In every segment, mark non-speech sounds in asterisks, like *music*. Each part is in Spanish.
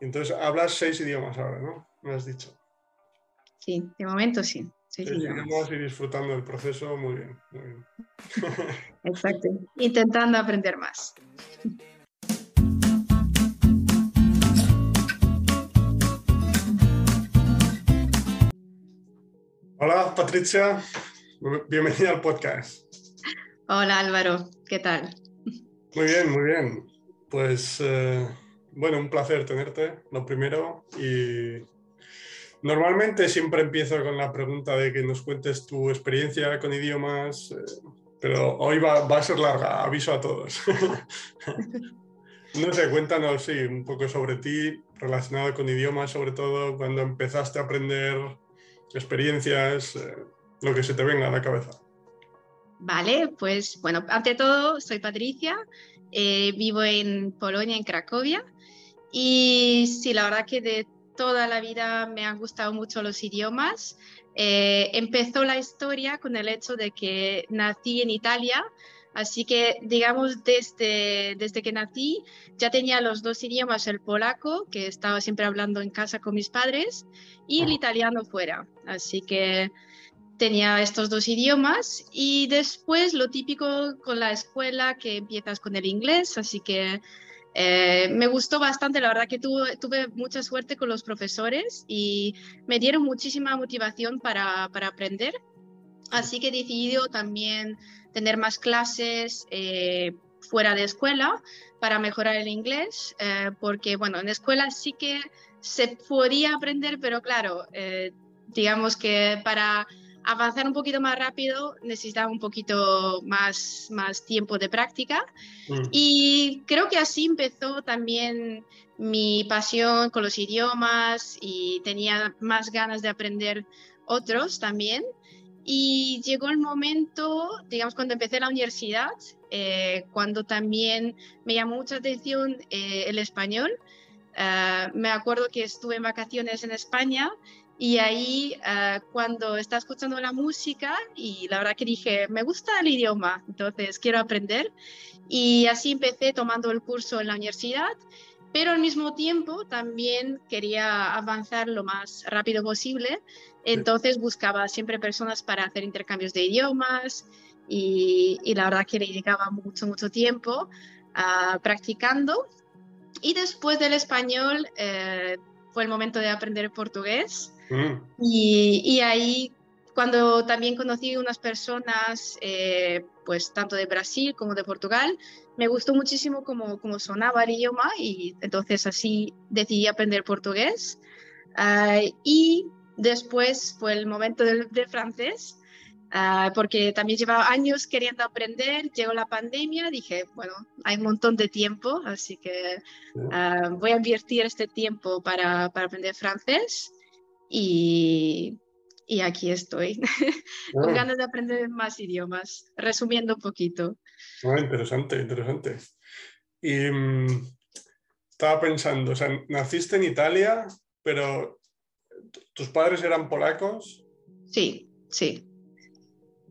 Entonces, hablas seis idiomas ahora, ¿no? Me has dicho. Sí, de momento sí. Seis idiomas y disfrutando del proceso, muy bien. Muy bien. *laughs* Exacto. Intentando aprender más. Hola, Patricia. Bienvenida al podcast. Hola, Álvaro. ¿Qué tal? Muy bien, muy bien. Pues, eh, bueno, un placer tenerte, lo primero. Y normalmente siempre empiezo con la pregunta de que nos cuentes tu experiencia con idiomas, eh, pero hoy va, a ser larga, aviso a todos. *laughs* no sé, cuéntanos, sí, un poco sobre ti, relacionado con idiomas, sobre todo cuando empezaste a aprender experiencias, eh, lo que se te venga a la cabeza. Vale, pues bueno, ante todo, soy Patricia, eh, vivo en Polonia, en Cracovia, y sí, la verdad que de toda la vida me han gustado mucho los idiomas. Eh, empezó la historia con el hecho de que nací en Italia, Así que, digamos, desde, desde que nací ya tenía los dos idiomas, el polaco, que estaba siempre hablando en casa con mis padres, y el italiano fuera. Así que tenía estos dos idiomas y después lo típico con la escuela que empiezas con el inglés, así que eh, me gustó bastante, la verdad que tuve, mucha suerte con los profesores y me dieron muchísima motivación para, para aprender, así que he decidido también tener más clases eh, fuera de escuela para mejorar el inglés, eh, porque bueno, en escuela sí que se podía aprender, pero claro, digamos que para avanzar un poquito más rápido necesitaba un poquito más, más tiempo de práctica. Mm. Y creo que así empezó también mi pasión con los idiomas y tenía más ganas de aprender otros también. Y llegó el momento, digamos, cuando empecé la universidad, eh, cuando también me llamó mucha atención eh, el español. Uh, me acuerdo que estuve en vacaciones en España y ahí uh, cuando estaba escuchando la música y la verdad que dije, me gusta el idioma, entonces quiero aprender. Y así empecé tomando el curso en la universidad pero al mismo tiempo también quería avanzar lo más rápido posible, entonces buscaba siempre personas para hacer intercambios de idiomas y, la verdad que le dedicaba mucho, mucho tiempo uh, practicando. Y después del español eh, fue el momento de aprender portugués mm. y, y, ahí cuando también conocí unas personas, eh, pues tanto de Brasil como de Portugal, me gustó muchísimo cómo, cómo sonaba el idioma y entonces así decidí aprender portugués. Uh, y después fue el momento del, de francés, uh, porque también llevaba años queriendo aprender, llegó la pandemia, dije, bueno, hay un montón de tiempo, así que uh, voy a invertir este tiempo para, para aprender francés. Y y aquí estoy, *laughs* con ganas de aprender más idiomas, resumiendo un poquito. Ah, interesante, interesante. Y mm, estaba pensando, o sea, naciste en Italia, pero tus padres eran polacos. Sí, sí.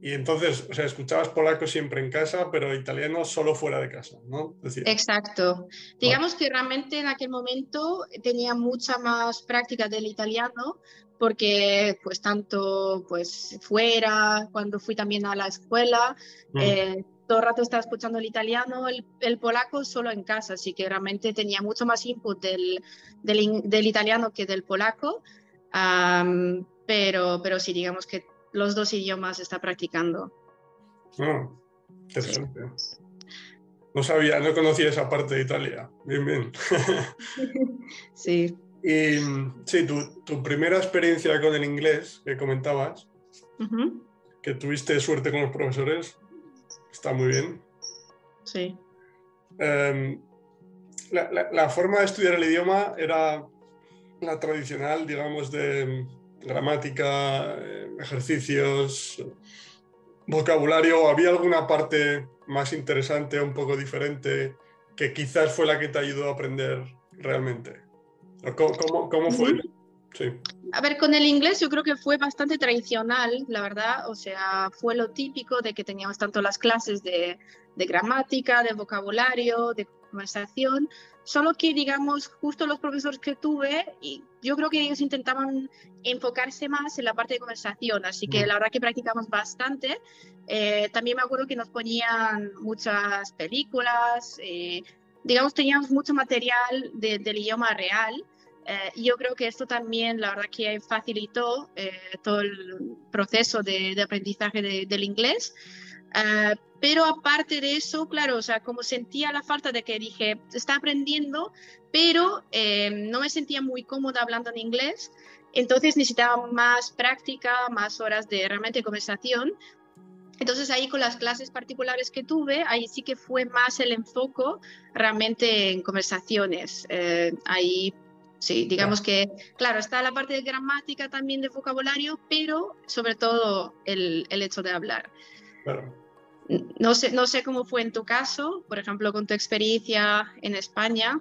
Y entonces, o sea, escuchabas polaco siempre en casa, pero italiano solo fuera de casa, ¿no? Exacto. Digamos que realmente en aquel momento tenía mucha más práctica del italiano, porque pues tanto pues fuera, cuando fui también a la escuela, mm. eh, todo el rato estaba escuchando el italiano, el, polaco solo en casa, así que realmente tenía mucho más input del, del, italiano que del polaco, pero, pero sí, digamos que los dos idiomas está practicando. Ah, interesante. No sabía, no conocía esa parte de Italia. Bien, bien. *laughs* sí. Y sí, tu, primera experiencia con el inglés que comentabas, que tuviste suerte con los profesores, está muy bien. Sí. Em, la, forma de estudiar el idioma era la tradicional, digamos, de gramática, eh, ejercicios, vocabulario. ¿Había alguna parte más interesante, un poco diferente, que quizás fue la que te ayudó a aprender realmente? ¿Cómo, fue? A ver, con el inglés yo creo que fue bastante tradicional, la verdad. O sea, fue lo típico de que teníamos tanto las clases de, gramática, de vocabulario, de conversación, solo que, digamos, justo los profesores que tuve, y yo creo que ellos intentaban enfocarse más en la parte de conversación, así que mm. la verdad que practicamos bastante. Eh, también me acuerdo que nos ponían muchas películas, eh, digamos, teníamos mucho material del idioma real. Eh, y yo creo que esto también, la verdad que facilitó todo el proceso de, aprendizaje del inglés. Ah, pero aparte de eso, claro, o sea, como sentía la falta de que dije, está aprendiendo, pero eh, no me sentía muy cómoda hablando en inglés, entonces necesitaba más práctica, más horas de realmente conversación. Entonces ahí con las clases particulares que tuve, ahí sí que fue más el enfoque realmente en conversaciones. Eh, ahí sí, digamos que, claro, está la parte de gramática también de vocabulario, pero sobre todo el, el hecho de hablar. Claro. No sé, no sé cómo fue en tu caso, por ejemplo, con tu experiencia en España.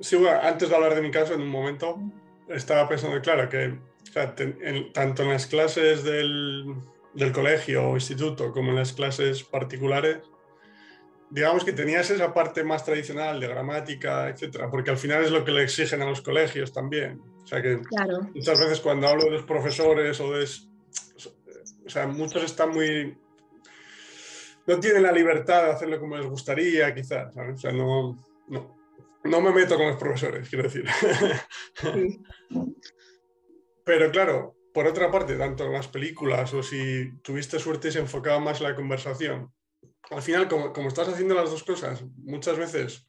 Sí. antes de hablar de mi caso, en un momento estaba pensando, claro, que tanto en las clases del, del, colegio o instituto como en las clases particulares, digamos que tenías esa parte más tradicional de gramática, etcétera, porque al final es lo que le exigen a los colegios también. O sea que muchas veces cuando hablo de los profesores o de o sea, muchos están muy... No tienen la libertad de hacerlo como les gustaría, quizás. O sea, no, no, me meto con los profesores, quiero decir. *laughs* Pero claro, por otra parte, tanto en las películas o si tuviste suerte y se enfocaba más en la conversación, al final, como, como, estás haciendo las dos cosas, muchas veces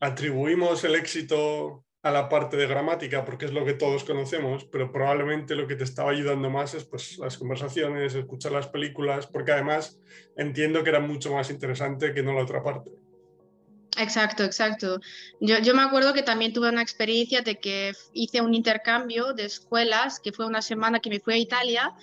atribuimos el éxito a la parte de gramática porque es lo que todos conocemos, pero probablemente lo que te estaba ayudando más es pues, las conversaciones, escuchar las películas, porque además entiendo que era mucho más interesante que no la otra parte. Exacto, exacto. Yo, yo, me acuerdo que también tuve una experiencia de que hice un intercambio de escuelas, que fue una semana que me fui a Italia,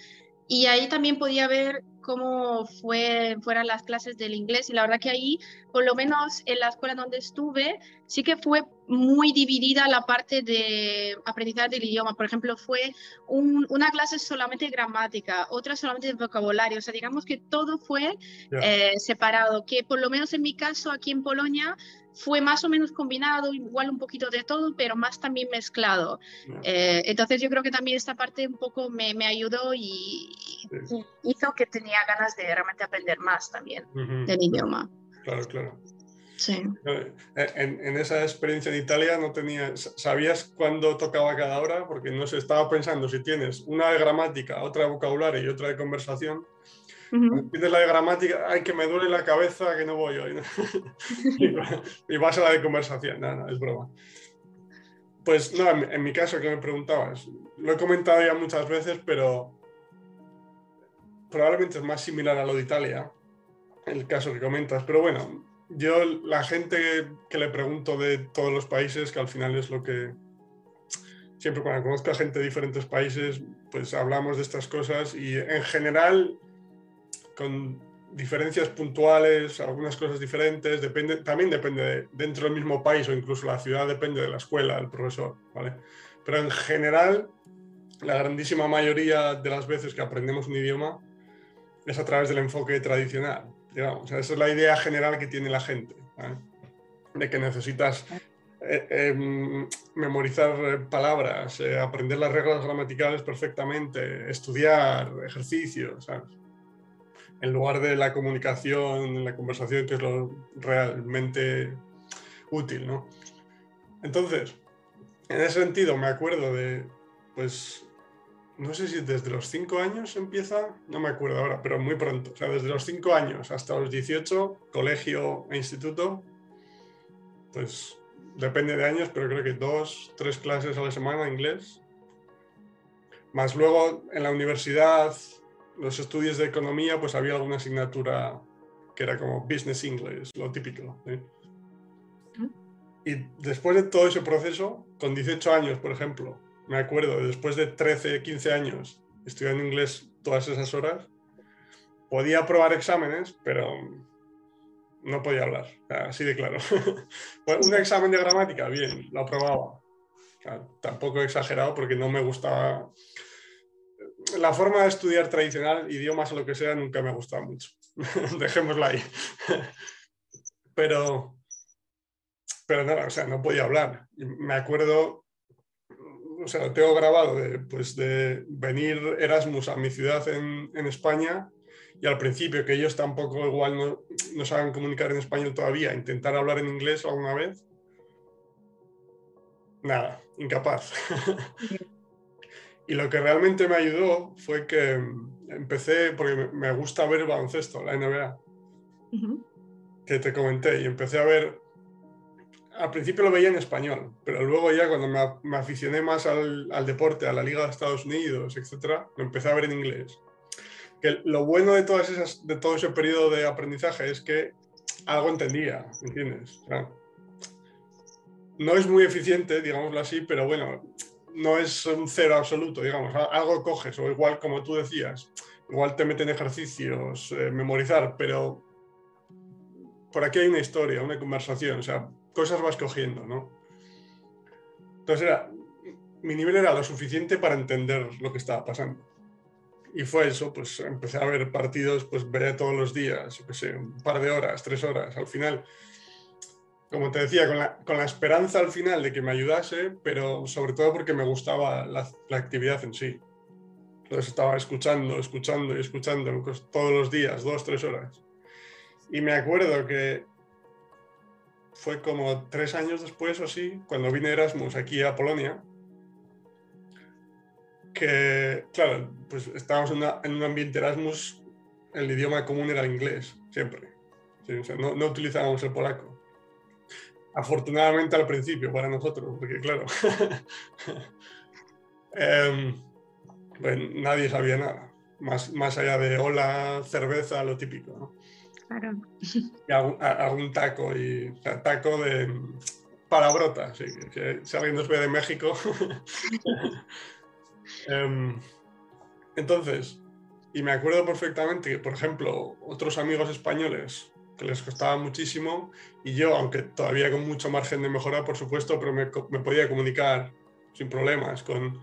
y ahí también podía ver cómo fue, fueran las clases del inglés y la verdad que ahí, por lo menos en la escuela donde estuve, sí que fue muy dividida la parte de aprendizaje del idioma. Por ejemplo, fue una clase solamente de gramática, otra solamente de vocabulario. O sea, digamos que todo fue eh, separado, que por lo menos en mi caso aquí en Polonia fue más o menos combinado, igual un poquito de todo, pero más también mezclado. Eh, entonces yo creo que también esta parte un poco me, me ayudó y, hizo que tenía ganas de realmente aprender más también del idioma. Claro, claro. Sí. Eh, en, en, esa experiencia en Italia no tenías, ¿sabías cuándo tocaba cada hora? Porque no se estaba pensando si tienes una de gramática, otra de vocabulario y otra de conversación Tienes la de gramática, ay, que me duele la cabeza, que no voy hoy. *laughs* y, vas a la de conversación, no, no, es broma. Pues no, en, mi caso que me preguntabas, lo he comentado ya muchas veces, pero probablemente es más similar a lo de Italia, el caso que comentas. Pero bueno, yo la gente que le pregunto de todos los países, que al final es lo que siempre cuando conozco a gente de diferentes países, pues hablamos de estas cosas y en general con diferencias puntuales, algunas cosas diferentes, depende, también depende dentro del mismo país o incluso la ciudad, depende de la escuela, del profesor, ¿vale? Pero en general, la grandísima mayoría de las veces que aprendemos un idioma es a través del enfoque tradicional, digamos. esa es la idea general que tiene la gente, de que necesitas eh, em, memorizar palabras, eh, aprender las reglas gramaticales perfectamente, estudiar, ejercicios. En lugar de la comunicación, la conversación, que es lo realmente útil, ¿no? Entonces, en ese sentido, me acuerdo de, pues, no sé si desde los 5 años empieza, no me acuerdo ahora, pero muy pronto, o sea, desde los 5 años hasta los 18, colegio e instituto, pues depende de años, pero creo que dos, tres clases a la semana inglés. Más luego en la universidad, los estudios de economía, pues había alguna asignatura que era como Business English, lo típico. Y después de todo ese proceso, con 18 años, por ejemplo, me acuerdo, después de 13, 15 años estudiando inglés todas esas horas, podía aprobar exámenes, pero no podía hablar, así de claro. *laughs* un examen de gramática, bien, lo aprobaba. tampoco he exagerado porque no me gustaba la forma de estudiar tradicional, idiomas o lo que sea, nunca me ha gustado mucho. *laughs* Dejémosla ahí. *laughs* Pero pero nada, o sea, no podía hablar. me acuerdo, o sea, tengo grabado de, pues de venir Erasmus a mi ciudad en, en España y al principio que ellos tampoco igual no, no saben comunicar en español todavía, intentar hablar en inglés alguna vez. Nada, incapaz. *laughs* y lo que realmente me ayudó fue que empecé, porque me gusta ver baloncesto, la NBA, que te comenté, y empecé a ver, al principio lo veía en español, pero luego ya cuando me, aficioné más al, deporte, a la Liga de Estados Unidos, etc., lo empecé a ver en inglés. Que lo bueno de, todas esas, de todo ese periodo de aprendizaje es que algo entendía, ¿entiendes? no es muy eficiente, digámoslo así, pero bueno, no es un cero absoluto, digamos, algo coges, o igual como tú decías, igual te meten ejercicios, eh, memorizar, pero por aquí hay una historia, una conversación, o sea, cosas vas cogiendo, ¿no? Entonces era, mi nivel era lo suficiente para entender lo que estaba pasando. Y fue eso, pues empecé a ver partidos, pues veré todos los días, un par de horas, tres horas, al final como te decía, con la, esperanza al final de que me ayudase, pero sobre todo porque me gustaba la, actividad en sí. Entonces estaba escuchando, escuchando y escuchando todos los días, dos, tres horas. Y me acuerdo que fue como tres años después o así, cuando vine Erasmus aquí a Polonia, que, claro, pues estábamos en, un ambiente Erasmus, el idioma común era el inglés, siempre. no, no utilizábamos el polaco. Afortunadamente al principio para nosotros, porque claro, *laughs* eh, nadie sabía nada, más, más allá de hola, cerveza, lo típico. ¿no? Claro. Y algún, taco, y taco de palabrotas, sí, que, si alguien nos ve de México. *laughs* Em, entonces, y me acuerdo perfectamente que, por ejemplo, otros amigos españoles les costaba muchísimo y yo, aunque todavía con mucho margen de mejora, por supuesto, pero me, podía comunicar sin problemas con...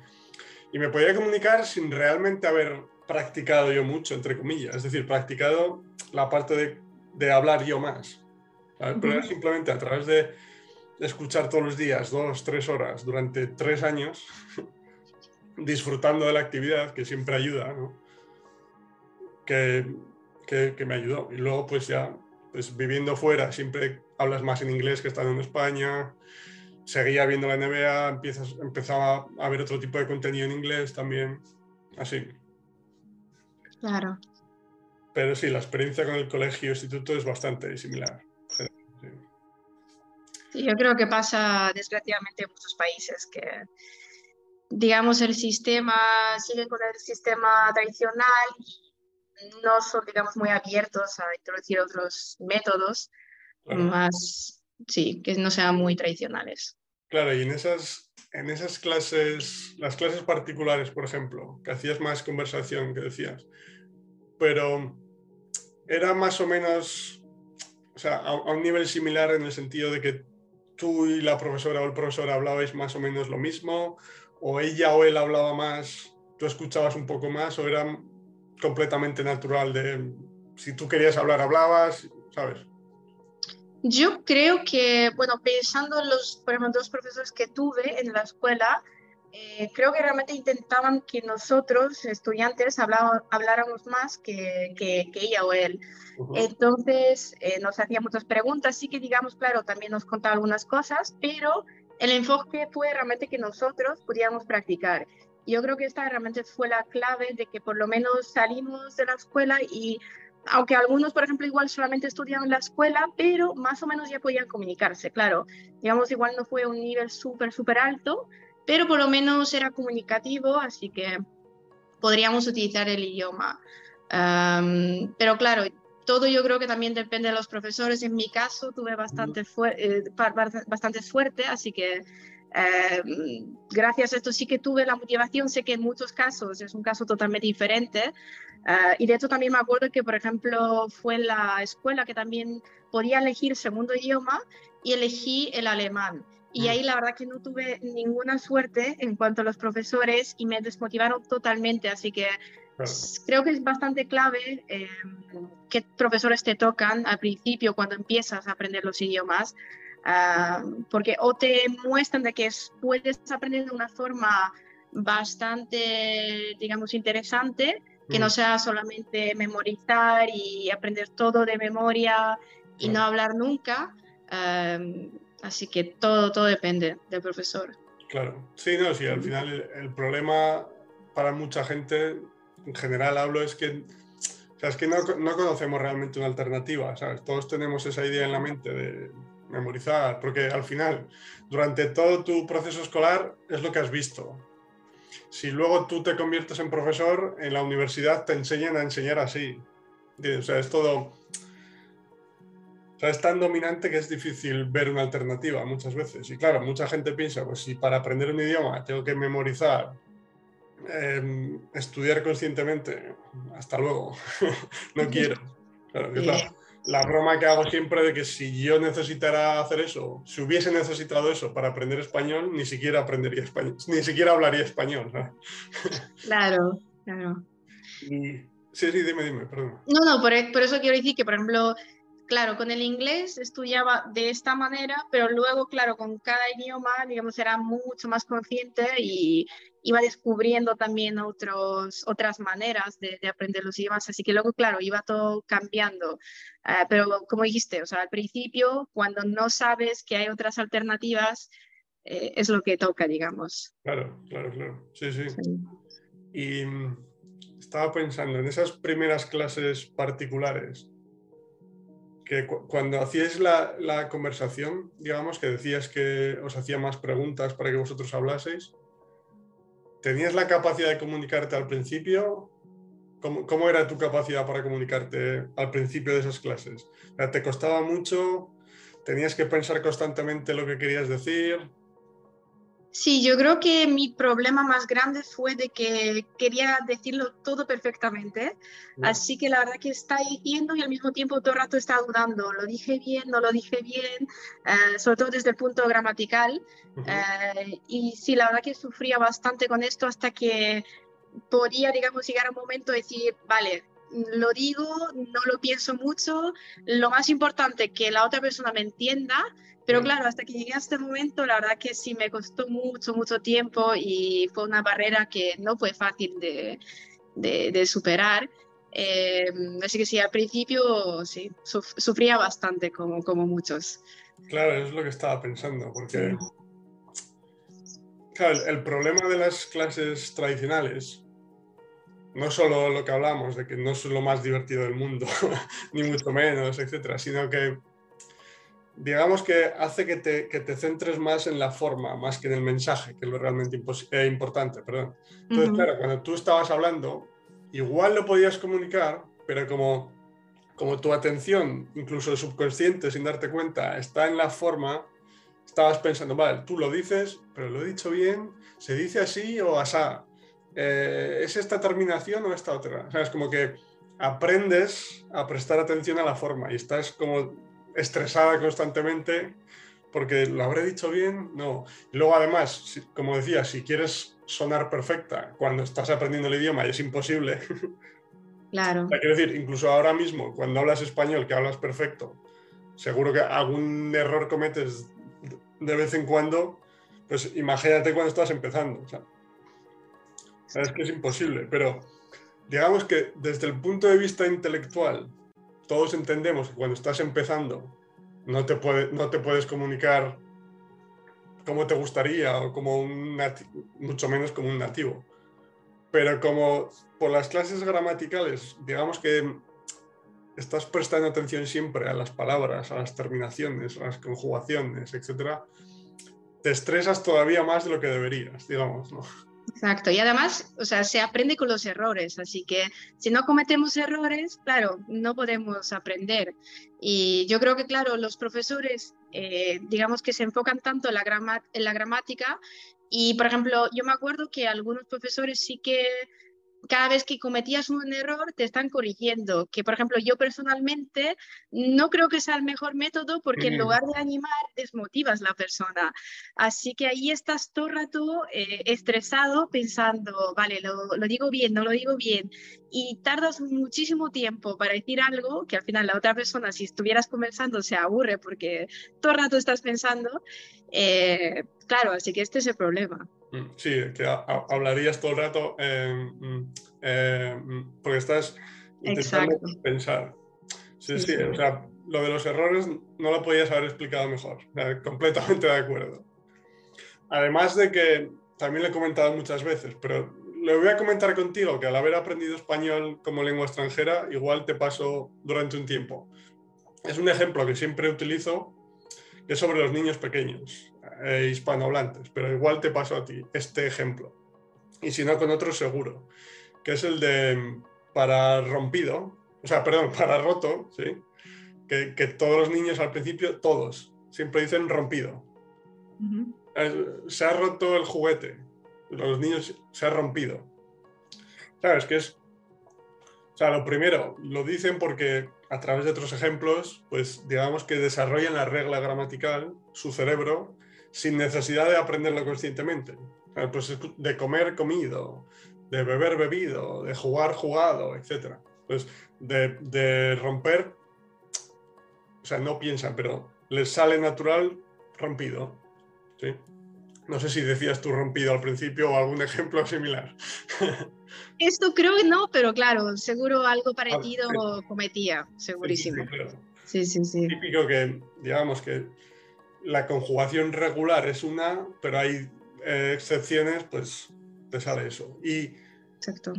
Y me podía comunicar sin realmente haber practicado yo mucho, entre comillas, es decir, practicado la parte de, de hablar yo más. Pero era simplemente a través de escuchar todos los días, dos, tres horas, durante tres años, *laughs* disfrutando de la actividad, que siempre ayuda, ¿no? que, que, que, me ayudó. Y luego pues ya pues viviendo fuera siempre hablas más en inglés que estando en España. Seguía viendo la NBA, empiezas, empezaba a ver otro tipo de contenido en inglés también, así. Claro. Pero sí, la experiencia con el colegio instituto es bastante similar. Sí. yo creo que pasa desgraciadamente en muchos países que, digamos, el sistema sigue con el sistema tradicional no son, digamos, muy abiertos a introducir otros métodos más, sí, que no sean muy tradicionales. Claro, y en esas, en esas clases, las clases particulares, por ejemplo, que hacías más conversación, que decías, pero era más o menos, o sea, a, a un nivel similar en el sentido de que tú y la profesora o el profesor hablabais más o menos lo mismo, o ella o él hablaba más, tú escuchabas un poco más, o eran completamente natural de si tú querías hablar, hablabas, ¿sabes? Yo creo que, bueno, pensando en los, por ejemplo, dos profesores que tuve en la escuela, eh, creo que realmente intentaban que nosotros, estudiantes, habláramos más que, que, ella o él. Entonces, eh, nos hacía muchas preguntas, sí que digamos, claro, también nos contaba algunas cosas, pero el enfoque fue realmente que nosotros pudiéramos practicar yo creo que esta realmente fue la clave de que por lo menos salimos de la escuela y aunque algunos, por ejemplo, igual solamente estudiaban en la escuela, pero más o menos ya podían comunicarse, claro. Digamos, igual no fue un nivel súper, súper alto, pero por lo menos era comunicativo, así que podríamos utilizar el idioma. pero claro, todo yo creo que también depende de los profesores. En mi caso tuve bastante, eh, bastante suerte, así que eh, gracias a esto sí que tuve la motivación, sé que en muchos casos es un caso totalmente diferente. Eh, y de hecho también me acuerdo que, por ejemplo, fue en la escuela que también podía elegir segundo idioma y elegí el alemán. Y mm. ahí la verdad que no tuve ninguna suerte en cuanto a los profesores y me desmotivaron totalmente. Así que creo que es bastante clave eh, qué profesores te tocan al principio cuando empiezas a aprender los idiomas Ah, porque o te muestran de que puedes aprender de una forma bastante, digamos, interesante, que no mm. sea solamente memorizar y aprender todo de memoria y no hablar nunca. así que todo, todo depende del profesor. Claro, sí, no, sí, al final el, problema para mucha gente, en general hablo, es que, o sea, es que no, no, conocemos realmente una alternativa, ¿sabes? Todos tenemos esa idea en la mente de memorizar, porque al final, durante todo tu proceso escolar es lo que has visto. Si luego tú te conviertes en profesor, en la universidad te enseñan a enseñar así. O sea, es todo... O sea, es tan dominante que es difícil ver una alternativa muchas veces. Y claro, mucha gente piensa, pues si para aprender un idioma tengo que memorizar, em, estudiar conscientemente, hasta luego, *laughs* no quiero. Claro, la broma que hago siempre de que si yo necesitara hacer eso, si hubiese necesitado eso para aprender español, ni siquiera aprendería español, *laughs* ni siquiera hablaría español. *laughs* Claro, claro. sí, sí, dime, dime, perdón. No, no, por, por, eso quiero decir que, por ejemplo, claro, con el inglés estudiaba de esta manera, pero luego, claro, con cada idioma, digamos, era mucho más consciente y iba descubriendo también otros, otras maneras de, aprender los idiomas. Así que luego, claro, iba todo cambiando. Ah, pero como dijiste, o sea, al principio, cuando no sabes que hay otras alternativas, eh, es lo que toca, digamos. Claro, claro, claro. sí. sí. Y mm, estaba pensando en esas primeras clases particulares que cuando hacíais la, conversación, digamos, que decías que os hacía más preguntas para que vosotros hablaseis, ¿tenías la capacidad de comunicarte al principio? ¿Cómo, ¿Cómo, era tu capacidad para comunicarte al principio de esas clases? ¿Te costaba mucho? ¿Tenías que pensar constantemente lo que querías decir? Sí, yo creo que mi problema más grande fue de que quería decirlo todo perfectamente, así que la verdad que está diciendo y al mismo tiempo todo el rato está dudando, lo dije bien, no lo dije bien, eh, sobre todo desde el punto gramatical. Eh, y sí, la verdad que sufría bastante con esto hasta que podía, digamos, llegar a un momento de decir, vale, lo digo, no lo pienso mucho, lo más importante que la otra persona me entienda pero claro, hasta que llegué a este momento, la verdad que sí me costó mucho, mucho tiempo y fue una barrera que no fue fácil de, de, superar. Eh, así que sí, al principio sí, sufría bastante como, como muchos. Claro, es lo que estaba pensando, porque claro, el problema de las clases tradicionales no solo lo que hablamos de que no es lo más divertido del mundo, *laughs* ni mucho menos, etcétera, sino que digamos que hace que te, que te, centres más en la forma, más que en el mensaje, que es lo realmente eh, importante. Perdón. Entonces, claro, cuando tú estabas hablando, igual lo podías comunicar, pero como, como tu atención, incluso el subconsciente, sin darte cuenta, está en la forma, estabas pensando, vale, tú lo dices, pero lo he dicho bien, se dice así o asá. Eh, ¿Es esta terminación o esta otra? O sea, es como que aprendes a prestar atención a la forma y estás como estresada constantemente porque lo habré dicho bien, no. Y luego además, como decía, si quieres sonar perfecta cuando estás aprendiendo el idioma y es imposible. *laughs* Claro. quiero decir, incluso ahora mismo, cuando hablas español, que hablas perfecto, seguro que algún error cometes de vez en cuando, pues imagínate cuando estás empezando. Sabes que es imposible, pero digamos que desde el punto de vista intelectual, todos entendemos que cuando estás empezando no te, no te puedes comunicar como te gustaría o como un mucho menos como un nativo. Pero como por las clases gramaticales, digamos que estás prestando atención siempre a las palabras, a las terminaciones, a las conjugaciones, etc., te estresas todavía más de lo que deberías, digamos. Exacto, y además, o sea, se aprende con los errores, así que si no cometemos errores, claro, no podemos aprender. Y yo creo que, claro, los profesores, eh, digamos que se enfocan tanto en la, en la gramática y, por ejemplo, yo me acuerdo que algunos profesores sí que cada vez que cometías un error te están corrigiendo. Que, por ejemplo, yo personalmente no creo que sea el mejor método porque en lugar de animar, desmotivas a la persona. Así que ahí estás todo el rato eh, estresado pensando, vale, lo, lo, digo bien, no lo digo bien. Y tardas muchísimo tiempo para decir algo que al final la otra persona, si estuvieras conversando, se aburre porque todo el rato estás pensando. Eh, claro, así que este es el problema. Mm, sí, que hablarías todo el rato eh, mm, eh, mm, porque estás intentando pensar. Sí, sí, o sea, lo de los errores no lo podías haber explicado mejor. completamente de acuerdo. Además de que también lo he comentado muchas veces, pero le voy a comentar contigo que al haber aprendido español como lengua extranjera, igual te pasó durante un tiempo. Es un ejemplo que siempre utilizo, que es sobre los niños pequeños eh, hispanohablantes, pero igual te paso a ti este ejemplo. Y si no, con otro seguro, que es el de para rompido, o sea, perdón, *laughs* para roto, ¿sí? Que, que todos los niños al principio, todos, siempre dicen rompido. Se ha roto el juguete. Los niños se ha rompido. ¿Sabes? Que es. O sea, lo primero, lo dicen porque a través de otros ejemplos, pues digamos que desarrollan la regla gramatical, su cerebro, sin necesidad de aprenderlo conscientemente. Pues de comer comido, de beber bebido, de jugar jugado, etc. Pues de, romper, o sea, no piensan, pero les sale natural rompido. ¿sí? No sé si decías tú rompido al principio o algún *laughs* ejemplo similar. Esto creo que no, pero claro, seguro algo parecido cometía, segurísimo. Sí, sí, sí. Típico que, digamos que la conjugación regular es una, pero hay eh, excepciones, pues te sale eso. Y Exacto.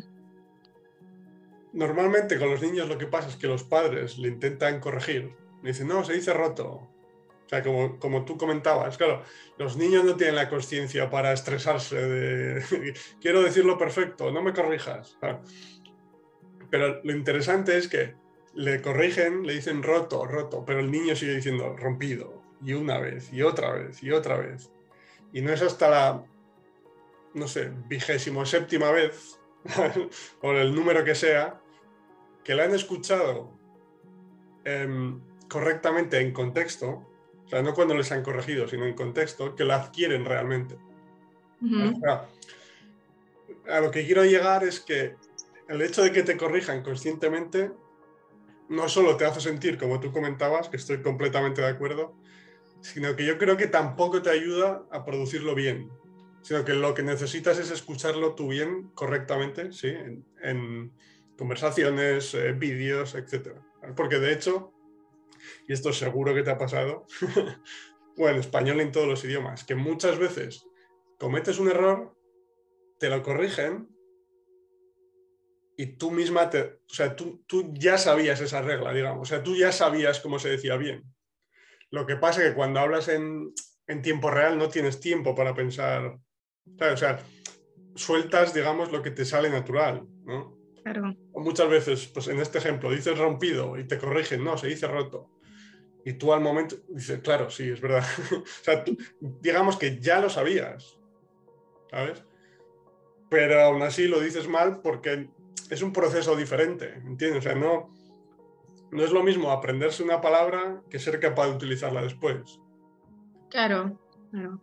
Normalmente con los niños lo que pasa es que los padres le intentan corregir. Le dicen, no, se dice roto. O sea, como, como tú comentabas, claro, los niños no tienen la conciencia para estresarse de, *laughs* quiero decirlo perfecto, no me corrijas. Pero lo interesante es que le corrigen, le dicen roto, roto, pero el niño sigue diciendo rompido, y una vez, y otra vez, y otra vez. Y no es hasta la, no sé, vigésimo séptima vez, *laughs* o el número que sea, que la han escuchado em, correctamente en contexto, o sea, no cuando les han corregido, sino en contexto, que la adquieren realmente. a lo que quiero llegar es que el hecho de que te corrijan conscientemente no solo te hace sentir, como tú comentabas, que estoy completamente de acuerdo, sino que yo creo que tampoco te ayuda a producirlo bien, sino que lo que necesitas es escucharlo tú bien, correctamente, ¿sí? en, conversaciones, eh, vídeos, etc. Porque de hecho, y esto seguro que te ha pasado, *laughs* bueno, en español en todos los idiomas, que muchas veces cometes un error, te lo corrigen y tú misma, te, o sea, tú, tú ya sabías esa regla, digamos, o sea, tú ya sabías cómo se decía bien. Lo que pasa es que cuando hablas en, tiempo real no tienes tiempo para pensar. O sea, sueltas, digamos, lo que te sale natural, ¿no? Claro. Muchas veces, pues en este ejemplo, dices rompido y te corrigen, no, se dice roto. Y tú al momento dices, claro, sí, es verdad. *laughs* o sea, digamos que ya lo sabías, ¿sabes? Pero aún así lo dices mal porque es un proceso diferente, ¿entiendes? O sea, no, no es lo mismo aprenderse una palabra que ser capaz de utilizarla después. Claro, claro.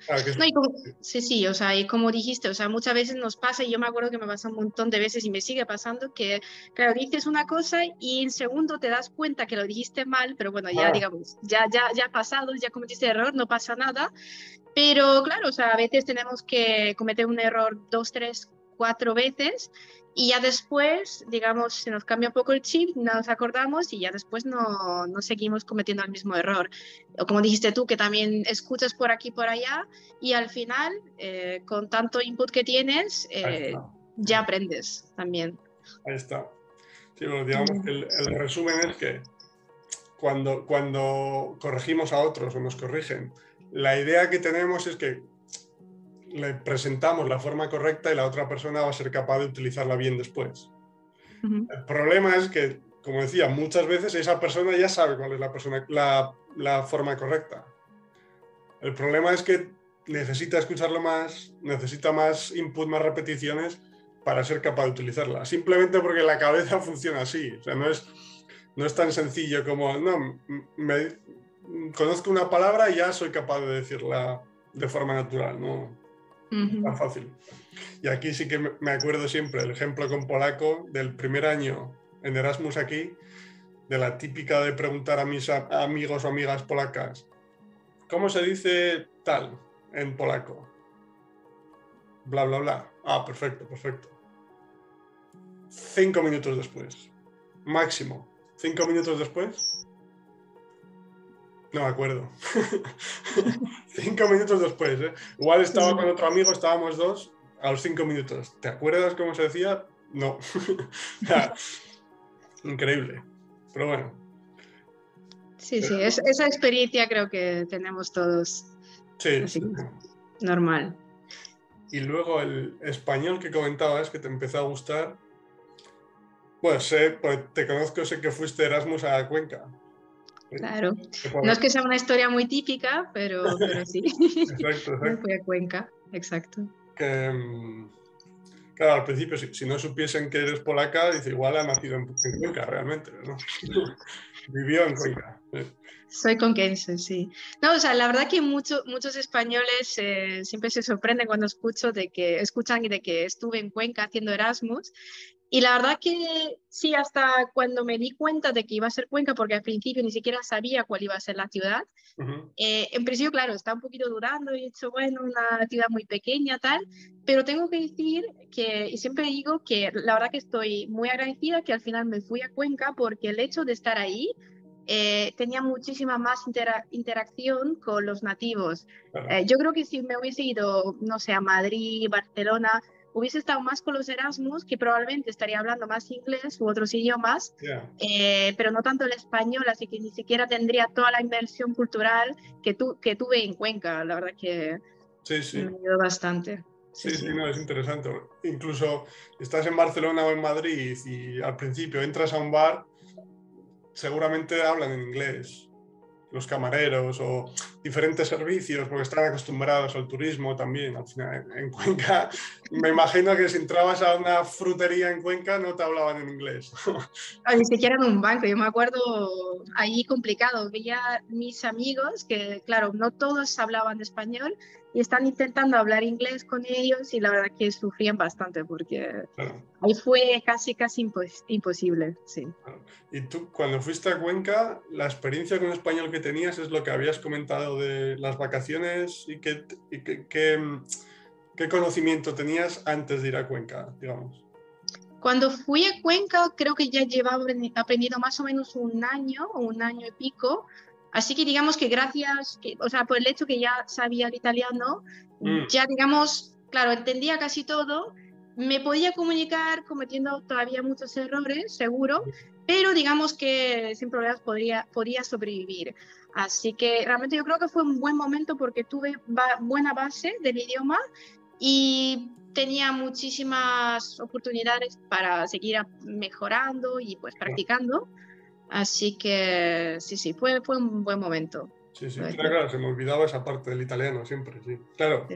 sí, sí, o sea, y como dijiste, o sea, muchas veces nos pasa, y yo me acuerdo que me pasa un montón de veces y me sigue pasando, que, claro, dices una cosa y en segundo te das cuenta que lo dijiste mal, pero bueno, ya, ah. digamos, ya, ya, ya ha pasado, ya cometiste error, no pasa nada. Pero claro, o sea, a veces tenemos que cometer un error dos, tres, cuatro veces y ya después, digamos, se nos cambia un poco el chip, nos acordamos y ya después no, no seguimos cometiendo el mismo error. O como dijiste tú, que también escuchas por aquí por allá y al final, eh, con tanto input que tienes, eh, ya aprendes también. Ahí está. Sí, digamos que el, el, resumen es que cuando, cuando corregimos a otros o nos corrigen, la idea que tenemos es que le presentamos la forma correcta y la otra persona va a ser capaz de utilizarla bien después. El problema es que, como decía, muchas veces esa persona ya sabe cuál es la, persona, la, la forma correcta. El problema es que necesita escucharlo más, necesita más input, más repeticiones para ser capaz de utilizarla. Simplemente porque la cabeza *laughs* funciona así. O sea, no es, no es tan sencillo como, no, me, conozco una palabra y ya soy capaz de decirla de forma natural, no tan fácil. Y aquí sí que me acuerdo siempre el ejemplo con polaco del primer año en Erasmus aquí, de la típica de preguntar a mis amigos o amigas polacas, ¿cómo se dice tal en polaco? Bla, bla, bla. Ah, perfecto, perfecto. Cinco minutos después. Máximo. Cinco minutos después. No me acuerdo. *laughs* cinco minutos después. ¿eh? Igual estaba con otro amigo, estábamos dos, a los cinco minutos. ¿Te acuerdas cómo se decía? No. *laughs* Increíble. Pero bueno. Sí, sí, esa experiencia creo que tenemos todos. Sí. Normal. Y luego el español que comentabas que te empezó a gustar. Pues sé, pues te conozco, sé que fuiste Erasmus a Cuenca. Claro. No es que sea una historia muy típica, pero, sí. *laughs* exacto, *laughs* exacto. Fui a Cuenca, exacto. Que, mm, claro, al principio, si, no supiesen que eres polaca, dice, igual ha nacido en, Cuenca realmente, ¿no? *laughs* Vivió en Cuenca. Soy conquense, sí. No, o sea, la verdad que mucho, muchos españoles eh, siempre se sorprenden cuando escucho de que escuchan de que estuve en Cuenca haciendo Erasmus y la verdad que sí, hasta cuando me di cuenta de que iba a ser Cuenca, porque al principio ni siquiera sabía cuál iba a ser la ciudad, eh, en principio, claro, estaba un poquito dudando y he dicho, bueno, una ciudad muy pequeña, tal, pero tengo que decir que, y siempre digo que la verdad que estoy muy agradecida que al final me fui a Cuenca porque el hecho de estar ahí eh, tenía muchísima más interacción con los nativos. Eh, yo creo que si me hubiese ido, no sé, a Madrid, Barcelona, hubiese estado más con los Erasmus, que probablemente estaría hablando más inglés u otros idiomas, eh, pero no tanto el español, así que ni siquiera tendría toda la inversión cultural que, tu, que tuve en Cuenca. La verdad que me ayudó bastante. Sí, sí, no, es interesante. Incluso estás en Barcelona o en Madrid y al principio entras a un bar, seguramente hablan en inglés los camareros o diferentes servicios, porque están acostumbrados al turismo también. Al final, en Cuenca, *laughs* me imagino que si entrabas a una frutería en Cuenca no te hablaban en inglés. ni siquiera en un banco. Yo me acuerdo ahí complicado. Veía mis amigos que, claro, no todos hablaban español y están intentando hablar inglés con ellos y la verdad que sufrían bastante porque ahí fue casi, casi imposible, sí. Y tú, cuando fuiste a Cuenca, la experiencia con español que tenías es lo que habías comentado de las vacaciones y qué, qué, conocimiento tenías antes de ir a Cuenca, digamos. Cuando fui a Cuenca, creo que ya llevaba aprendido más o menos un año o un año y pico, Así que digamos que gracias, o sea, por el hecho que ya sabía el italiano, mm. ya digamos, claro, entendía casi todo, me podía comunicar cometiendo todavía muchos errores, seguro, pero digamos que sin problemas podría, podía sobrevivir. Así que realmente yo creo que fue un buen momento porque tuve buena base del idioma y tenía muchísimas oportunidades para seguir mejorando y pues practicando. Así que sí, sí, fue, fue un buen momento. Sí, sí, claro, se me olvidaba esa parte del italiano siempre, sí. Claro,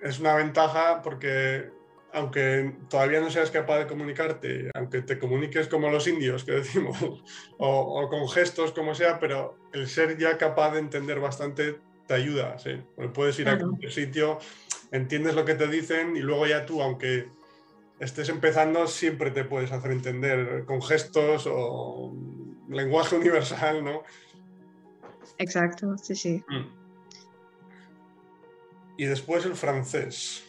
es una ventaja porque aunque todavía no seas capaz de comunicarte, aunque te comuniques como los indios que decimos, *laughs* o, con gestos, como sea, pero el ser ya capaz de entender bastante te ayuda, sí. puedes ir a cualquier sitio, entiendes lo que te dicen y luego ya tú, aunque estés empezando, siempre te puedes hacer entender con gestos o lenguaje universal, ¿no? Exacto, sí, sí. Mm. Y después el francés.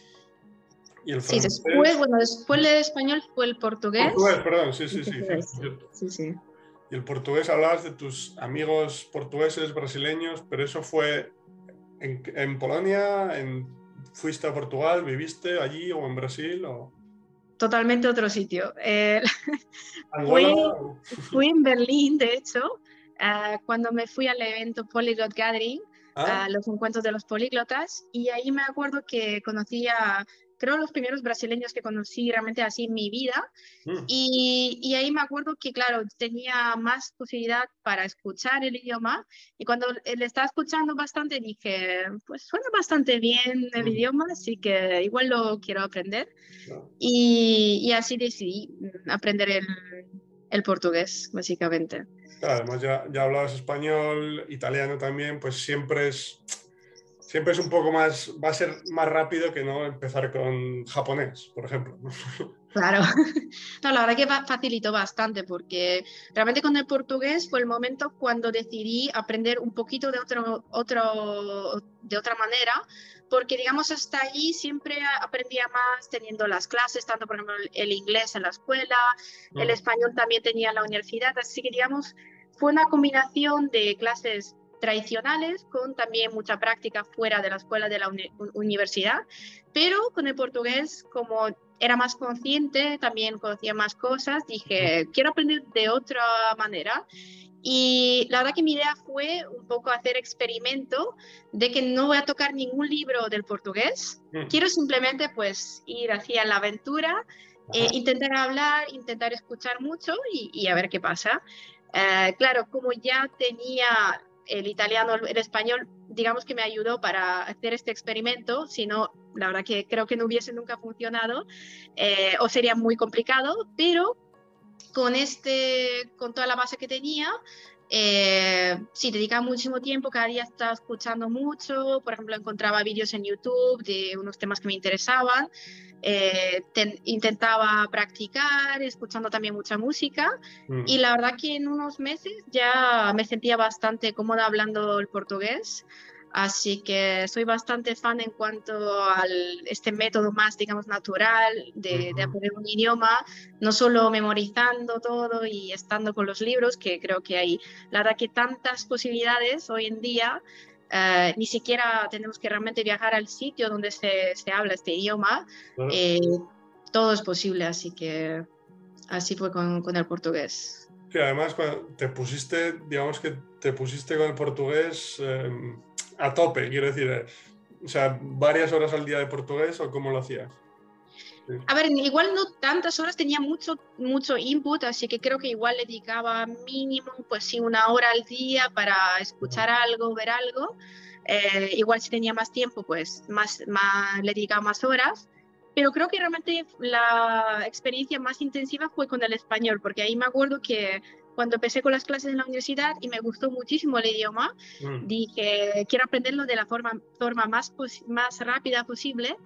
Y el francés... Sí, después, bueno, después del español fue el portugués. Portugués, perdón, sí, sí, sí. Sí, sí. Y el portugués hablabas de tus amigos portugueses, brasileños, pero eso fue en, en Polonia, en, ¿fuiste a Portugal, viviste allí o en Brasil? O totalmente otro sitio. Eh, *laughs* fui, en Berlín, de hecho, eh, cuando me fui al evento Polyglot Gathering, ah. a los encuentros de los políglotas, y ahí me acuerdo que conocí a creo, los primeros brasileños que conocí realmente así en mi vida. Mm. Y, y, ahí me acuerdo que, claro, tenía más posibilidad para escuchar el idioma. Y cuando le estaba escuchando bastante, dije, pues suena bastante bien el mm. idioma, así que igual lo quiero aprender. Y, y, así decidí aprender el, el portugués, básicamente. además ya, ya hablabas español, italiano también, pues siempre es siempre es un poco más, va a ser más rápido que no empezar con japonés, por ejemplo. *laughs* Claro, *laughs* no, la verdad que facilitó bastante porque realmente con el portugués fue el momento cuando decidí aprender un poquito de, otro, otro, de otra manera, porque digamos hasta allí siempre aprendía más teniendo las clases, tanto por ejemplo el inglés en la escuela, el mm. español también tenía en la universidad, así que digamos fue una combinación de clases tradicionales con también mucha práctica fuera de la escuela de la universidad, pero con el portugués como era más consciente, también conocía más cosas, dije, quiero aprender de otra manera. Y la verdad que mi idea fue un poco hacer experimento de que no voy a tocar ningún libro del portugués, quiero simplemente pues ir hacia la aventura, eh, intentar hablar, intentar escuchar mucho y, a ver qué pasa. Eh, claro, como ya tenía el italiano, el español, digamos que me ayudó para hacer este experimento, si no, la verdad que creo que no hubiese nunca funcionado eh, o sería muy complicado, pero con, este, con toda la base que tenía, eh, sí, dedicaba muchísimo tiempo, cada día estaba escuchando mucho, por ejemplo, encontraba vídeos en YouTube de unos temas que me interesaban, eh, intentaba practicar, escuchando también mucha música mm. y la verdad que en unos meses ya me sentía bastante cómoda hablando el portugués. Así que soy bastante fan en cuanto a este método más, digamos, natural de, de, aprender un idioma, no solo memorizando todo y estando con los libros, que creo que hay, la verdad que tantas posibilidades hoy en día eh, ni siquiera tenemos que realmente viajar al sitio donde se, se habla este idioma. Eh, todo es posible, así que así fue con, con el portugués. Sí, además, te pusiste, digamos que te pusiste con el portugués em, a tope, quiero decir, eh, o sea, varias horas al día de portugués o cómo lo hacías. A ver, igual no tantas horas, tenía mucho, mucho input, así que creo que igual le dedicaba mínimo, pues sí, una hora al día para escuchar algo, ver algo. Eh, igual si tenía más tiempo, pues más, más, le dedicaba más horas. Pero creo que realmente la experiencia más intensiva fue con el español, porque ahí me acuerdo que cuando empecé con las clases en la universidad y me gustó muchísimo el idioma, mm. dije, quiero aprenderlo de la forma, forma más, más rápida posible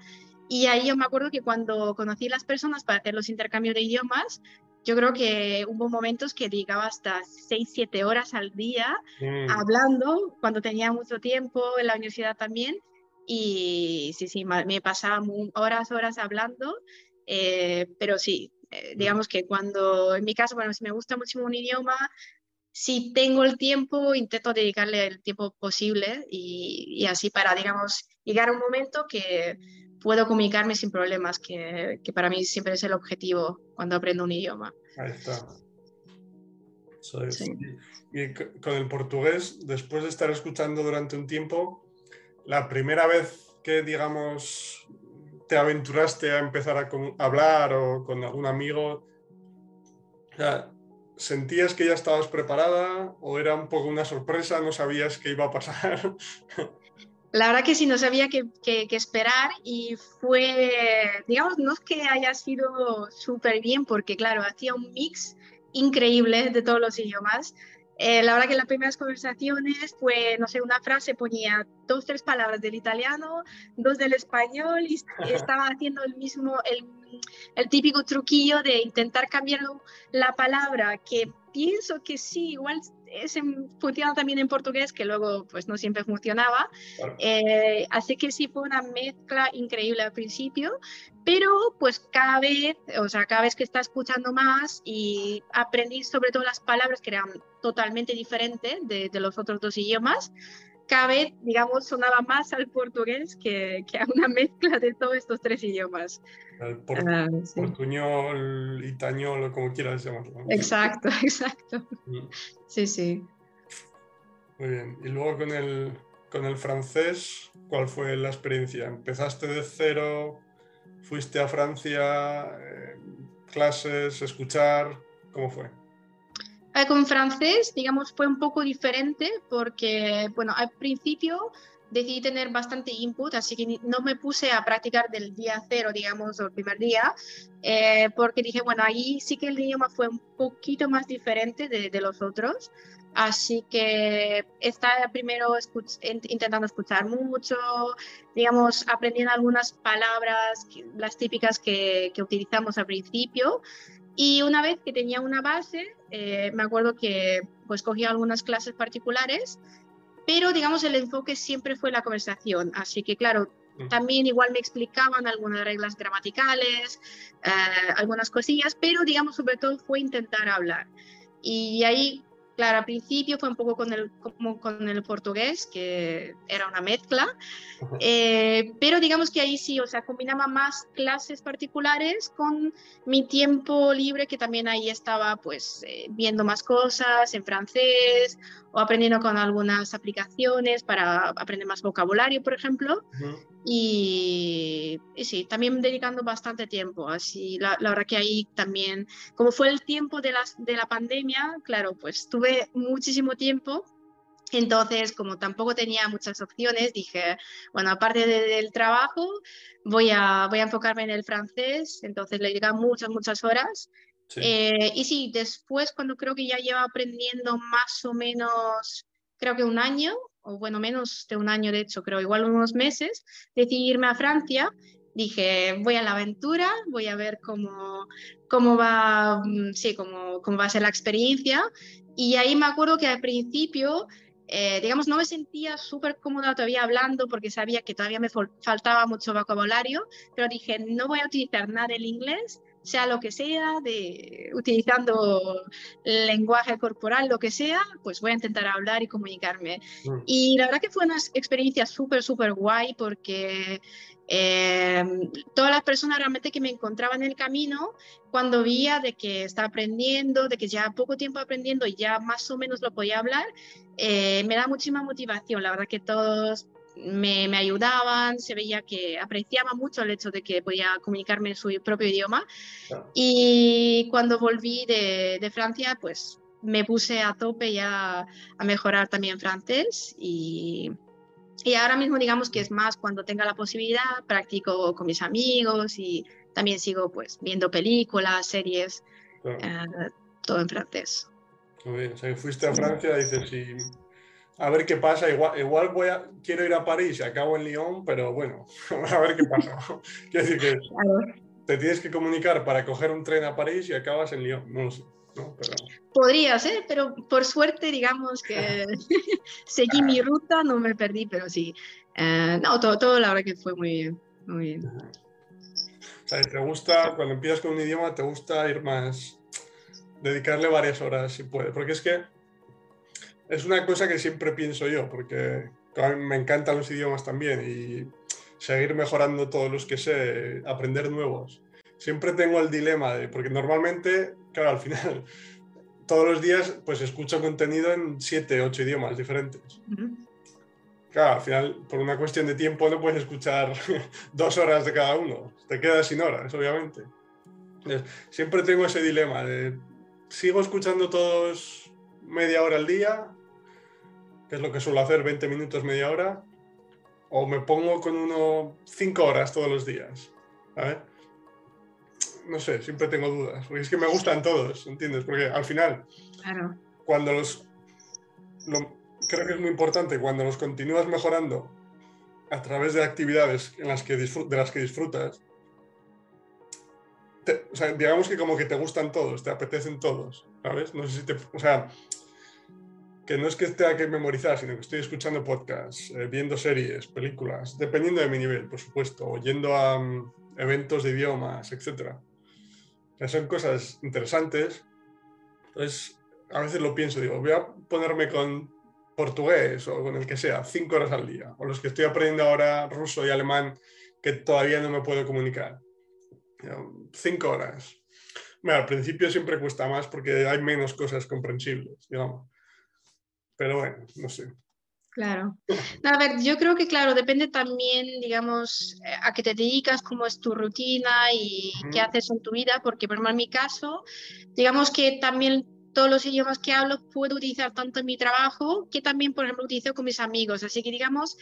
y ahí yo me acuerdo que cuando conocí las personas para hacer los intercambios de idiomas, yo creo que hubo momentos que dedicaba hasta 6, 7 horas al día mm. hablando, cuando tenía mucho tiempo en la universidad también. Y sí, sí, me pasaba horas, horas hablando, eh, pero sí, eh, digamos que cuando, en mi caso, bueno, si me gusta mucho un idioma, si tengo el tiempo, intento dedicarle el tiempo posible y, y así para, digamos, llegar a un momento que puedo comunicarme sin problemas, que, que, para mí siempre es el objetivo cuando aprendo un idioma. Ahí está. Y con el portugués, después de estar escuchando durante un tiempo, la primera vez que, digamos, te aventuraste a empezar a hablar o con algún amigo, ¿sentías que ya estabas preparada o era un poco una sorpresa, no sabías qué iba a pasar? *laughs* La verdad que sí, no sabía qué, esperar y fue, digamos, no es que haya sido súper bien porque, claro, hacía un mix increíble de todos los idiomas. Eh, la verdad que en las primeras conversaciones, fue, no sé, una frase ponía dos, tres palabras del italiano, dos del español y *laughs* estaba haciendo el mismo, el, el típico truquillo de intentar cambiar la palabra que pienso que sí, igual ese funciona también en portugués, que luego pues no siempre funcionaba. Eh, así que sí fue una mezcla increíble al principio, pero pues cada vez, o sea, cada vez que está escuchando más y aprendí sobre todo las palabras que eran totalmente diferentes de, de los otros dos idiomas, vez, digamos, sonaba más al portugués que, que a una mezcla de todos estos tres idiomas. El ah, portuñol, itañol, como quieras llamarlo. Exacto, *laughs* exacto. Mm. Sí, sí. Muy bien. Y luego con el, con el francés, ¿cuál fue la experiencia? ¿Empezaste de cero? fuiste a Francia, eh, clases, escuchar, ¿cómo fue? Con francés, digamos, fue un poco diferente porque, bueno, al principio decidí tener bastante input, así que no me puse a practicar del día cero, digamos, o el primer día, eh, porque dije, bueno, ahí sí que el idioma fue un poquito más diferente de, de los otros. Así que estaba primero intentando escuchar mucho, digamos, aprendiendo algunas palabras, las típicas que, que utilizamos al principio. Y una vez que tenía una base, eh, me acuerdo que pues cogía algunas clases particulares pero digamos el enfoque siempre fue la conversación, así que claro, mm. también igual me explicaban algunas reglas gramaticales, eh, algunas cosillas, pero digamos sobre todo fue intentar hablar. Y ahí Claro, al principio fue un poco con el, como con el portugués, que era una mezcla, eh, pero digamos que ahí sí, o sea, combinaba más clases particulares con mi tiempo libre, que también ahí estaba pues eh, viendo más cosas en francés o aprendiendo con algunas aplicaciones para aprender más vocabulario, por ejemplo. Y, sí, también dedicando bastante tiempo. Así, la, la, verdad que ahí también, como fue el tiempo de, las, de la pandemia, claro, pues tuve muchísimo tiempo. Entonces, como tampoco tenía muchas opciones, dije, bueno, aparte del trabajo, voy a, voy a enfocarme en el francés. Entonces, le dedican muchas, muchas horas. Eh, y sí, después, cuando creo que ya lleva aprendiendo más o menos, creo que un año, o bueno, menos de un año de hecho, creo, igual unos meses, decidí irme a Francia. Dije, voy a la aventura, voy a ver cómo, cómo, va, mm, sí, cómo, cómo va a ser la experiencia. Y ahí me acuerdo que al principio eh, digamos, no me sentía súper cómoda todavía hablando porque sabía que todavía me faltaba mucho vocabulario, pero dije, no voy a utilizar nada del inglés, sea lo que sea, de, utilizando lenguaje corporal, lo que sea, pues voy a intentar hablar y comunicarme. Mm. Y la verdad que fue una experiencia súper, súper guay porque eh, todas las personas realmente que me encontraban en el camino, cuando veía de que estaba aprendiendo, de que ya poco tiempo aprendiendo y ya más o menos lo podía hablar, eh, me da muchísima motivación. La verdad que todos me, me, ayudaban, se veía que apreciaba mucho el hecho de que podía comunicarme en su propio idioma. Y cuando volví de, de, Francia, pues me puse a tope ya a mejorar también francés y, y, ahora mismo digamos que es más cuando tenga la posibilidad, practico con mis amigos y también sigo pues viendo películas, series, eh, todo en francés. Muy bien, o sea, fuiste a Francia, dices, sí a ver qué pasa. Igual, igual voy a, quiero ir a París y acabo en Lyon, pero bueno, *laughs* a ver qué pasa. *laughs* Quiero decir que *laughs* te tienes que comunicar para coger un tren a París y acabas en Lyon. No lo sé. Podría ser, pero por suerte, digamos que seguí mi ruta, no me perdí, pero sí. Eh, no, todo, todo la verdad que fue muy bien. Muy bien. O sea, te gusta, cuando empiezas con un idioma, te gusta ir más, dedicarle varias horas si puede, porque es que es una cosa que siempre pienso yo, porque me encantan los idiomas también y seguir mejorando todos los que sé, aprender nuevos. Siempre tengo el dilema de, porque normalmente, claro, al final, *laughs* todos los días, pues escucho contenido en siete, ocho idiomas diferentes. Claro, al final, por una cuestión de tiempo, no puedes escuchar *laughs* dos horas de cada uno. Te quedas sin horas, obviamente. siempre tengo ese dilema de, ¿sigo escuchando todos media hora al día que es lo que suelo hacer, 20 minutos, media hora, o me pongo con uno 5 horas todos los días. No sé, siempre tengo dudas, porque es que me gustan todos, ¿entiendes? Porque al final, cuando los... creo que es muy importante, cuando los continúas mejorando a través de actividades en las que de las que disfrutas, o sea, digamos que como que te gustan todos, te apetecen todos, ¿sabes? No sé si te... O sea, no es que tenga que memorizar, sino que estoy escuchando podcasts, eh, viendo series, películas, dependiendo de mi nivel, por supuesto, o yendo a mm, eventos de idiomas, etc. Son cosas interesantes. Entonces, a veces lo pienso, digo, voy a ponerme con portugués o con el que sea, cinco horas al día, o los que estoy aprendiendo ahora ruso y alemán, que todavía no me puedo comunicar. Cinco horas. Bueno, al principio siempre cuesta más porque hay menos cosas comprensibles, digamos. Pero bueno, no sé. Claro. a ver, yo creo que, claro, depende también, digamos, eh, a qué te dedicas, cómo es tu rutina y qué haces en tu vida, porque, por ejemplo, en mi caso, digamos que también todos los idiomas que hablo puedo utilizar tanto en mi trabajo que también, por ejemplo, utilizo con mis amigos. Así que, digamos,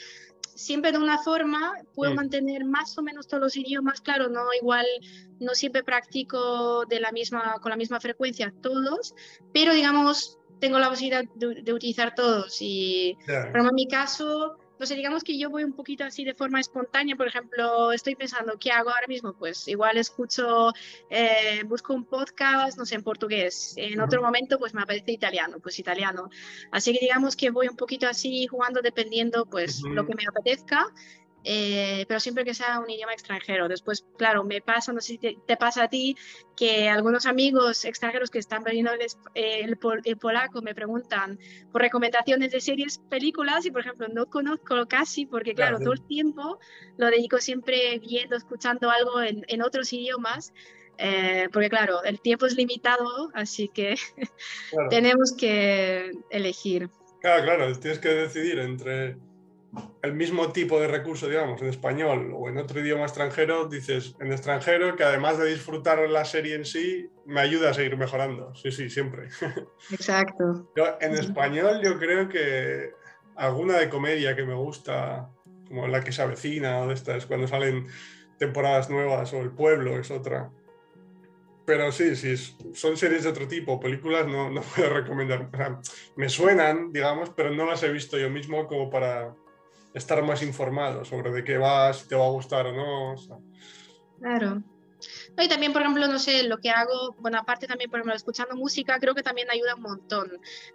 siempre de una forma puedo mantener más o menos todos los idiomas, claro, no igual, no siempre practico de la misma, con la misma frecuencia todos, pero digamos, tengo la posibilidad de, utilizar todos. Y en mi caso, no sé, digamos que yo voy un poquito así de forma espontánea, por ejemplo, estoy pensando, ¿qué hago ahora mismo? Pues igual escucho, eh, busco un podcast, no sé, en portugués. En otro momento, pues me aparece italiano, pues italiano. Así que digamos que voy un poquito así jugando dependiendo, pues, lo que me apetezca. Eh, pero siempre que sea un idioma extranjero. Después, claro, me pasa, no sé si te, pasa a ti, que algunos amigos extranjeros que están viendo el, el, polaco me preguntan por recomendaciones de series, películas, y por ejemplo, no conozco casi, porque claro, todo el tiempo lo dedico siempre viendo, escuchando algo en, en otros idiomas. Eh, porque claro, el tiempo es limitado, así que *laughs* tenemos que elegir. Claro, claro, tienes que decidir entre el mismo tipo de recurso, digamos, en español o en otro idioma extranjero, dices en extranjero que además de disfrutar la serie en sí, me ayuda a seguir mejorando. Sí, sí, siempre. *laughs* Exacto. en español yo creo que alguna de comedia que me gusta, como la que se avecina o de estas, cuando salen temporadas nuevas o El Pueblo es otra. Pero sí, sí, son series de otro tipo, películas no, no *laughs* puedo recomendar. me suenan, digamos, pero no las he visto yo mismo como para estar más informado sobre de qué vas, si te va a gustar o no. Claro. y también, por ejemplo, no sé, lo que hago, bueno, aparte también, por ejemplo, escuchando música, creo que también ayuda un montón,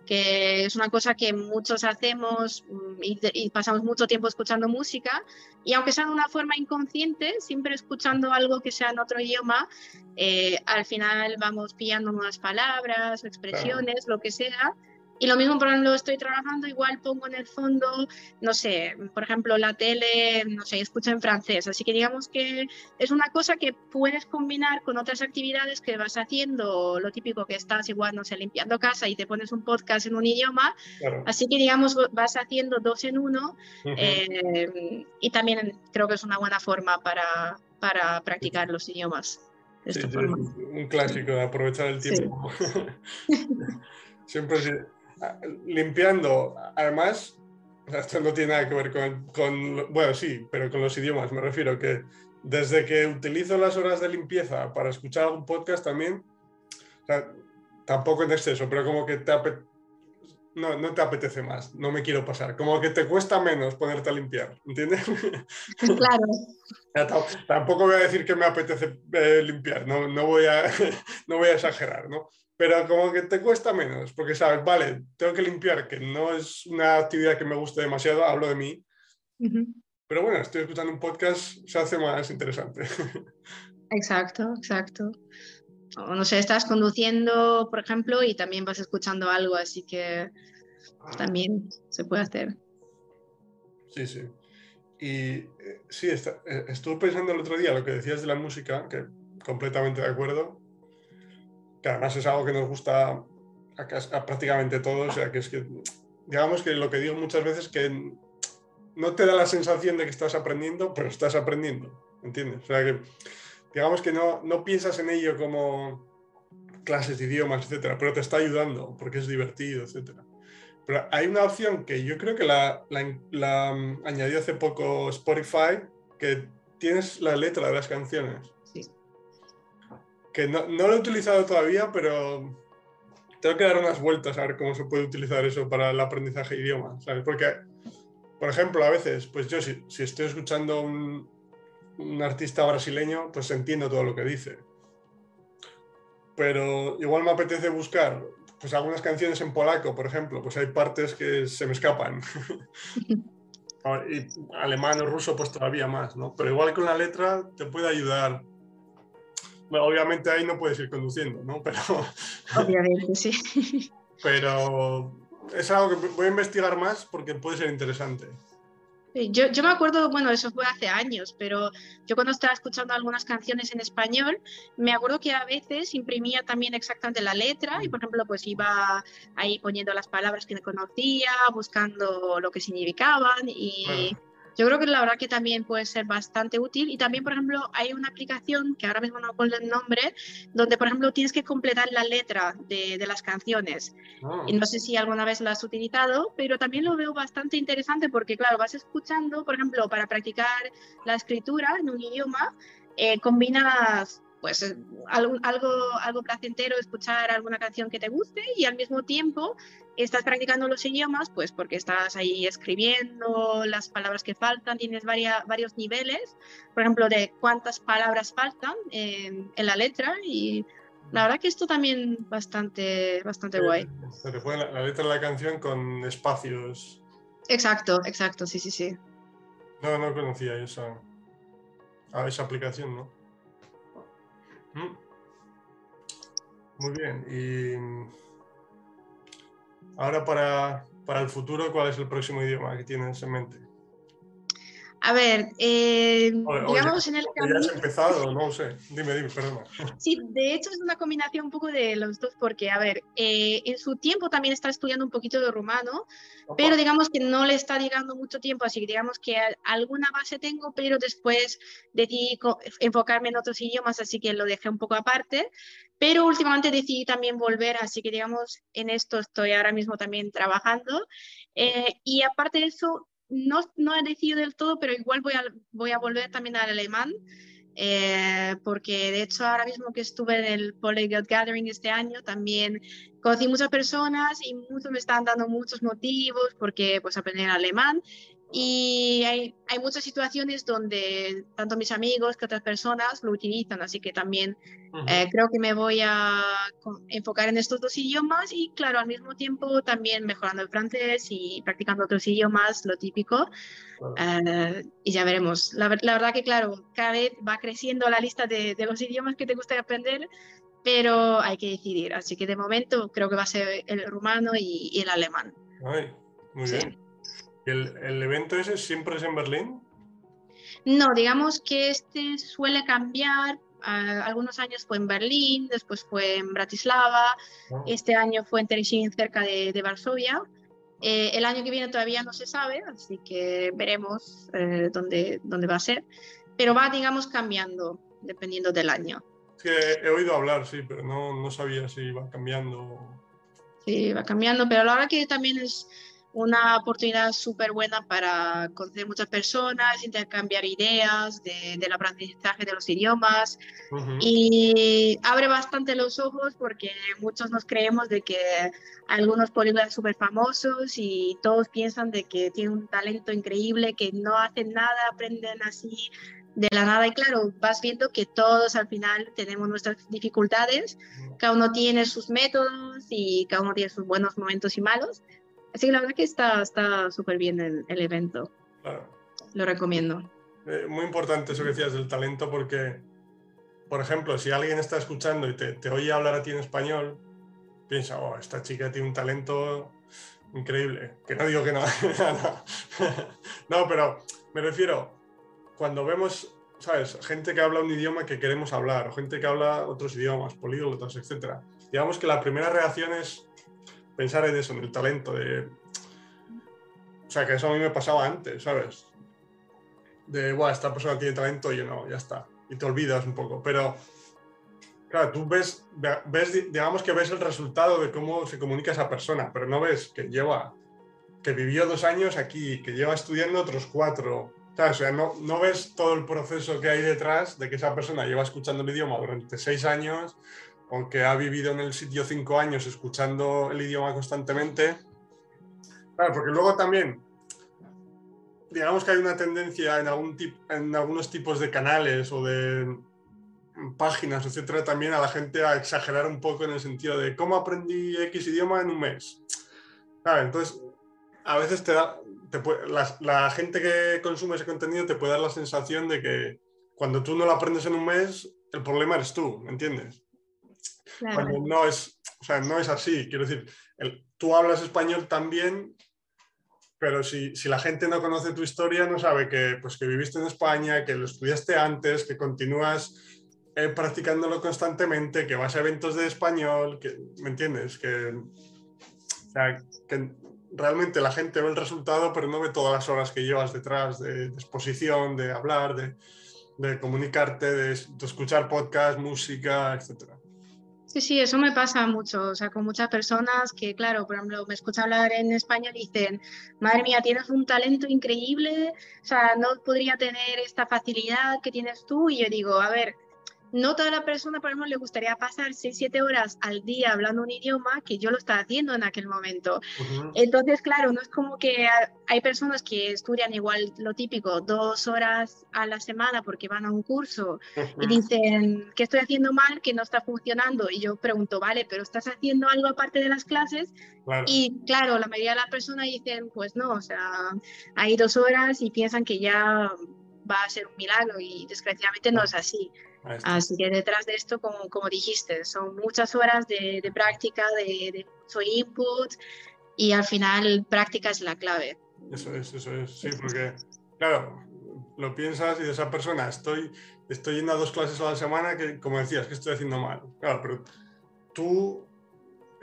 que es una cosa que muchos hacemos mm, y, pasamos mucho tiempo escuchando música, y aunque sea de una forma inconsciente, siempre escuchando algo que sea en otro idioma, eh, al final vamos pillando nuevas palabras o expresiones, lo que sea, y lo mismo, por ejemplo, estoy trabajando, igual pongo en el fondo, no sé, por ejemplo, la tele, no sé, escucha en francés. Así que digamos que es una cosa que puedes combinar con otras actividades que vas haciendo, lo típico que estás igual, no sé, limpiando casa y te pones un podcast en un idioma. Así que digamos, vas haciendo dos en uno. Eh, y también creo que es una buena forma para, para practicar los idiomas. Sí, un clásico, aprovechar el tiempo. *laughs* Siempre limpiando, además, esto no tiene nada que ver con, bueno, sí, pero con los idiomas, me refiero que desde que utilizo las horas de limpieza para escuchar algún podcast también, tampoco en exceso, pero como que te no, no te apetece más, no me quiero pasar, como que te cuesta menos ponerte a limpiar, ¿entiendes? Claro. *laughs* tampoco voy a decir que me apetece eh, limpiar, no, no, voy a, *laughs* no voy a exagerar, ¿no? Pero como que te cuesta menos, porque sabes, vale, tengo que limpiar, que no es una actividad que me guste demasiado, hablo de mí, pero bueno, estoy escuchando un podcast, se hace más interesante. *laughs* Exacto, exacto. O no sé, estás conduciendo, por ejemplo, y también vas escuchando algo, así que también se puede hacer. Sí, sí. Y eh, sí, eh, estuve pensando el otro día lo que decías de la música, que completamente de acuerdo que además es algo que nos gusta a, prácticamente todos, o sea, que es que, digamos que lo que digo muchas veces es que no te da la sensación de que estás aprendiendo, pero estás aprendiendo, ¿entiendes? O sea, que digamos que no, no piensas en ello como clases de idiomas, etcétera, pero te está ayudando porque es divertido, etcétera. Pero hay una opción que yo creo que la, la, la añadió hace poco Spotify, que tienes la letra de las canciones que no, lo he utilizado todavía, pero tengo que dar unas vueltas a ver cómo se puede utilizar eso para el aprendizaje de idiomas, ¿sabes? Porque, por ejemplo, a veces, pues yo si, estoy escuchando un, un artista brasileño, pues entiendo todo lo que dice. Pero igual me apetece buscar pues algunas canciones en polaco, por ejemplo, pues hay partes que se me escapan. *laughs* y alemán o ruso, pues todavía más, ¿no? Pero igual con la letra te puede ayudar obviamente ahí no puedes ir conduciendo, ¿no? Pero, *laughs* obviamente, sí. Pero es algo que voy a investigar más porque puede ser interesante. Yo, yo, me acuerdo, bueno, eso fue hace años, pero yo cuando estaba escuchando algunas canciones en español, me acuerdo que a veces imprimía también exactamente la letra y, por ejemplo, pues iba ahí poniendo las palabras que no conocía, buscando lo que significaban y... Yo creo que la verdad que también puede ser bastante útil y también, por ejemplo, hay una aplicación que ahora mismo no recuerdo el nombre, donde, por ejemplo, tienes que completar la letra de, de las canciones. Y no sé si alguna vez lo has utilizado, pero también lo veo bastante interesante porque, claro, vas escuchando, por ejemplo, para practicar la escritura en un idioma, eh, combinas pues eh, algo, algo, algo placentero escuchar alguna canción que te guste y al mismo tiempo estás practicando los idiomas, pues porque estás ahí escribiendo las palabras que faltan, tienes varios niveles, por ejemplo, de cuántas palabras faltan en, la letra y la verdad que esto también bastante, bastante guay. Se te pone la, letra de la canción con espacios. Exacto, exacto, sí, sí, sí. No, no conocía esa, esa aplicación, ¿no? Muy bien. Y ahora para, para, el futuro, ¿cuál es el próximo idioma que tienes en mente? A ver, eh, digamos en el camino... ¿Ya has empezado? No sé. Dime, dime, perdona. *laughs* Sí, de hecho es una combinación un poco de los dos, porque, a ver, eh, en su tiempo también está estudiando un poquito de rumano, pero digamos que no le está llegando mucho tiempo, así que digamos que alguna base tengo, pero después decidí enfocarme en otros idiomas, así que lo dejé un poco aparte. Pero últimamente decidí también volver, así que digamos, en esto estoy ahora mismo también trabajando. Eh, y aparte de eso, no, no he decidido del todo, pero igual voy a, voy a volver también al alemán, eh, porque de hecho ahora mismo que estuve en el Polyglot Gathering este año, también conocí muchas personas y muchos me están dando muchos motivos porque pues aprender alemán y hay, hay, muchas situaciones donde tanto mis amigos que otras personas lo utilizan, así que también eh, creo que me voy a enfocar en estos dos idiomas y claro, al mismo tiempo también mejorando el francés y practicando otros idiomas, lo típico. Eh, y ya veremos. La, la, verdad que claro, cada vez va creciendo la lista de, de los idiomas que te gusta aprender, pero hay que decidir. Así que de momento creo que va a ser el rumano y, y el alemán. Ay, muy bien. ¿El, ¿El, evento ese siempre es en Berlín? No, digamos que este suele cambiar. Uh, algunos años fue en Berlín, después fue en Bratislava, oh. este año fue en Teresín, cerca de, de Varsovia. Eh, el año que viene todavía no se sabe, así que veremos eh, dónde, dónde va a ser. Pero va, digamos, cambiando dependiendo del año. Que he oído hablar, sí, pero no, no sabía si iba cambiando. Sí, va cambiando, pero la verdad que también es una oportunidad súper buena para conocer muchas personas, intercambiar ideas de, del aprendizaje de los idiomas. Uh -huh. y abre bastante los ojos porque muchos nos creemos de que algunos políglotas súper famosos y todos piensan de que tienen un talento increíble, que no hacen nada, aprenden así de la nada. Y claro, vas viendo que todos al final tenemos nuestras dificultades, cada uno tiene sus métodos y cada uno tiene sus buenos momentos y malos, Así que la verdad que está súper bien el, el, evento. Claro. Lo recomiendo. Eh, muy importante eso que decías del talento porque, por ejemplo, si alguien está escuchando y te, te oye hablar a ti en español, piensa, oh, esta chica tiene un talento increíble. Que no digo que no. *laughs* no, pero me refiero, cuando vemos, ¿sabes? Gente que habla un idioma que queremos hablar, o gente que habla otros idiomas, políglotas, etc. Digamos que la primera reacción es pensar en eso, en el talento de... O sea, que eso a mí me pasaba antes, ¿sabes? De, bueno, esta persona tiene talento y yo no, ya está. Y te olvidas un poco. Pero, claro, tú ves, ves, digamos que ves el resultado de cómo se comunica esa persona, pero no ves que lleva, que vivió dos años aquí, que lleva estudiando otros cuatro. O sea, no, no ves todo el proceso que hay detrás de que esa persona lleva escuchando el idioma durante seis años o que ha vivido en el sitio cinco años escuchando el idioma constantemente. Claro, porque luego también, digamos que hay una tendencia en, algunos tipos de canales o de páginas, etcétera, también a la gente a exagerar un poco en el sentido de cómo aprendí X idioma en un mes. Claro, entonces, a veces te da, la, la gente que consume ese contenido te puede dar la sensación de que cuando tú no lo aprendes en un mes, el problema eres tú, ¿me entiendes? No es, o sea, no es así. Quiero decir, tú hablas español también, pero si, si, la gente no conoce tu historia, no sabe que, pues, que viviste en España, que lo estudiaste antes, que continúas eh, practicándolo constantemente, que vas a eventos de español, que, ¿me entiendes? Que, que realmente la gente ve el resultado, pero no ve todas las horas que llevas detrás de, exposición, de hablar, de, comunicarte, de, de, escuchar podcast, música, etcétera. Sí, sí, eso me pasa mucho, o sea, con muchas personas que, claro, por ejemplo, me escuchan hablar en español y dicen, madre mía, tienes un talento increíble, o sea, no podría tener esta facilidad que tienes tú, y yo digo, a ver, no toda la persona, por ejemplo, le gustaría pasar 6, 7 horas al día hablando un idioma que yo lo estaba haciendo en aquel momento. Entonces, claro, no es como que hay personas que estudian igual lo típico, dos horas a la semana porque van a un curso y dicen que estoy haciendo mal, que no está funcionando. Y yo pregunto, vale, pero ¿estás haciendo algo aparte de las clases? Y claro, la mayoría de las personas dicen, pues no, o sea, hay dos horas y piensan que ya va a ser un milagro y desgraciadamente no es así. Así que detrás de esto, como, como dijiste, son muchas horas de, de práctica, de, de mucho input y al final práctica es la clave. Eso es, eso es, sí, porque claro, lo piensas y de esa persona estoy, estoy yendo a dos clases a la semana que, como decías, que estoy haciendo mal. Claro, pero tú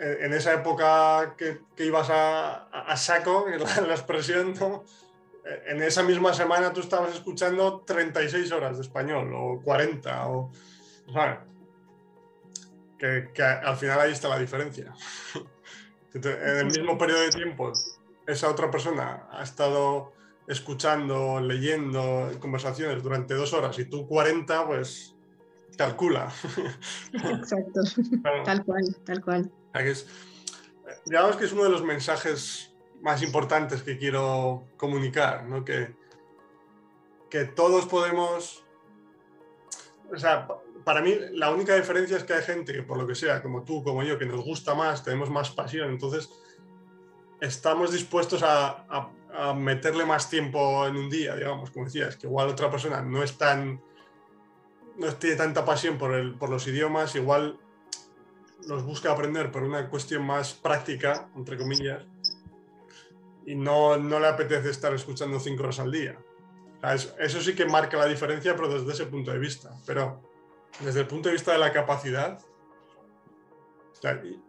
en esa época que, que ibas a, a, saco, *laughs* la, la expresión, ¿no? En esa misma semana tú estabas escuchando 36 horas de español o 40 o... Que, que, al final ahí está la diferencia. *laughs* En el mismo periodo de tiempo, esa otra persona ha estado escuchando, leyendo conversaciones durante dos horas y tú 40, pues calcula. *laughs* Exacto, tal cual, tal cual. digamos que es uno de los mensajes más importantes que quiero comunicar, ¿no? Que, que todos podemos... O sea, para mí la única diferencia es que hay gente que por lo que sea, como tú, como yo, que nos gusta más, tenemos más pasión, entonces estamos dispuestos a, a, meterle más tiempo en un día, digamos, como decías, que igual otra persona no es tan no tiene tanta pasión por, el, por los idiomas, igual los busca aprender por una cuestión más práctica, entre comillas, y no, no le apetece estar escuchando cinco horas al día. eso, sí que marca la diferencia, pero desde ese punto de vista. Pero desde el punto de vista de la capacidad,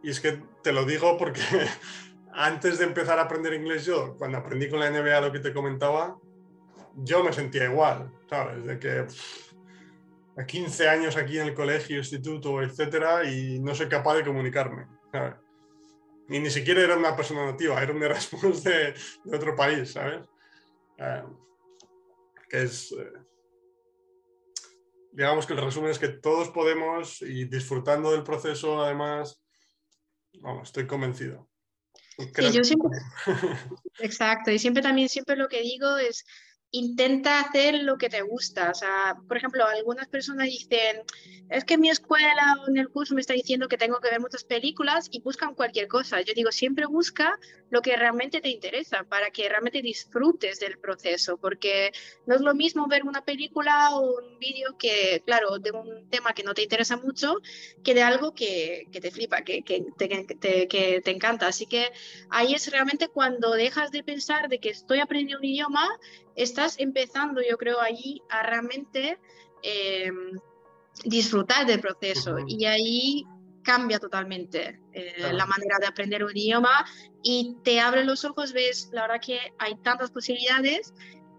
y, es que te lo digo porque *laughs* antes de empezar a aprender inglés yo, cuando aprendí con la NBA lo que te comentaba, yo me sentía igual, ¿sabes? De que a 15 años aquí en el colegio, instituto, etcétera, y no soy capaz de comunicarme, ¿sabes? Y ni siquiera era una persona nativa, era un Erasmus de, de otro país, ¿sabes? Eh, que es... Eh, digamos que el resumen es que todos podemos y disfrutando del proceso, además, vamos, estoy convencido. Sí, yo siempre, *laughs* exacto, y siempre también, siempre lo que digo es, intenta hacer lo que te gusta. O sea, por ejemplo, algunas personas dicen, es que mi escuela o en el curso me está diciendo que tengo que ver muchas películas y buscan cualquier cosa. Yo digo, siempre busca lo que realmente te interesa para que realmente disfrutes del proceso, porque no es lo mismo ver una película o un vídeo que, claro, de un tema que no te interesa mucho, que de algo que, que te flipa, que, que, te, que te encanta. Así que ahí es realmente cuando dejas de pensar de que estoy aprendiendo un idioma, estás empezando, yo creo, allí a realmente em, disfrutar del proceso. Y ahí cambia totalmente eh, la manera de aprender un idioma. Y te abre los ojos, ves, la verdad que hay tantas posibilidades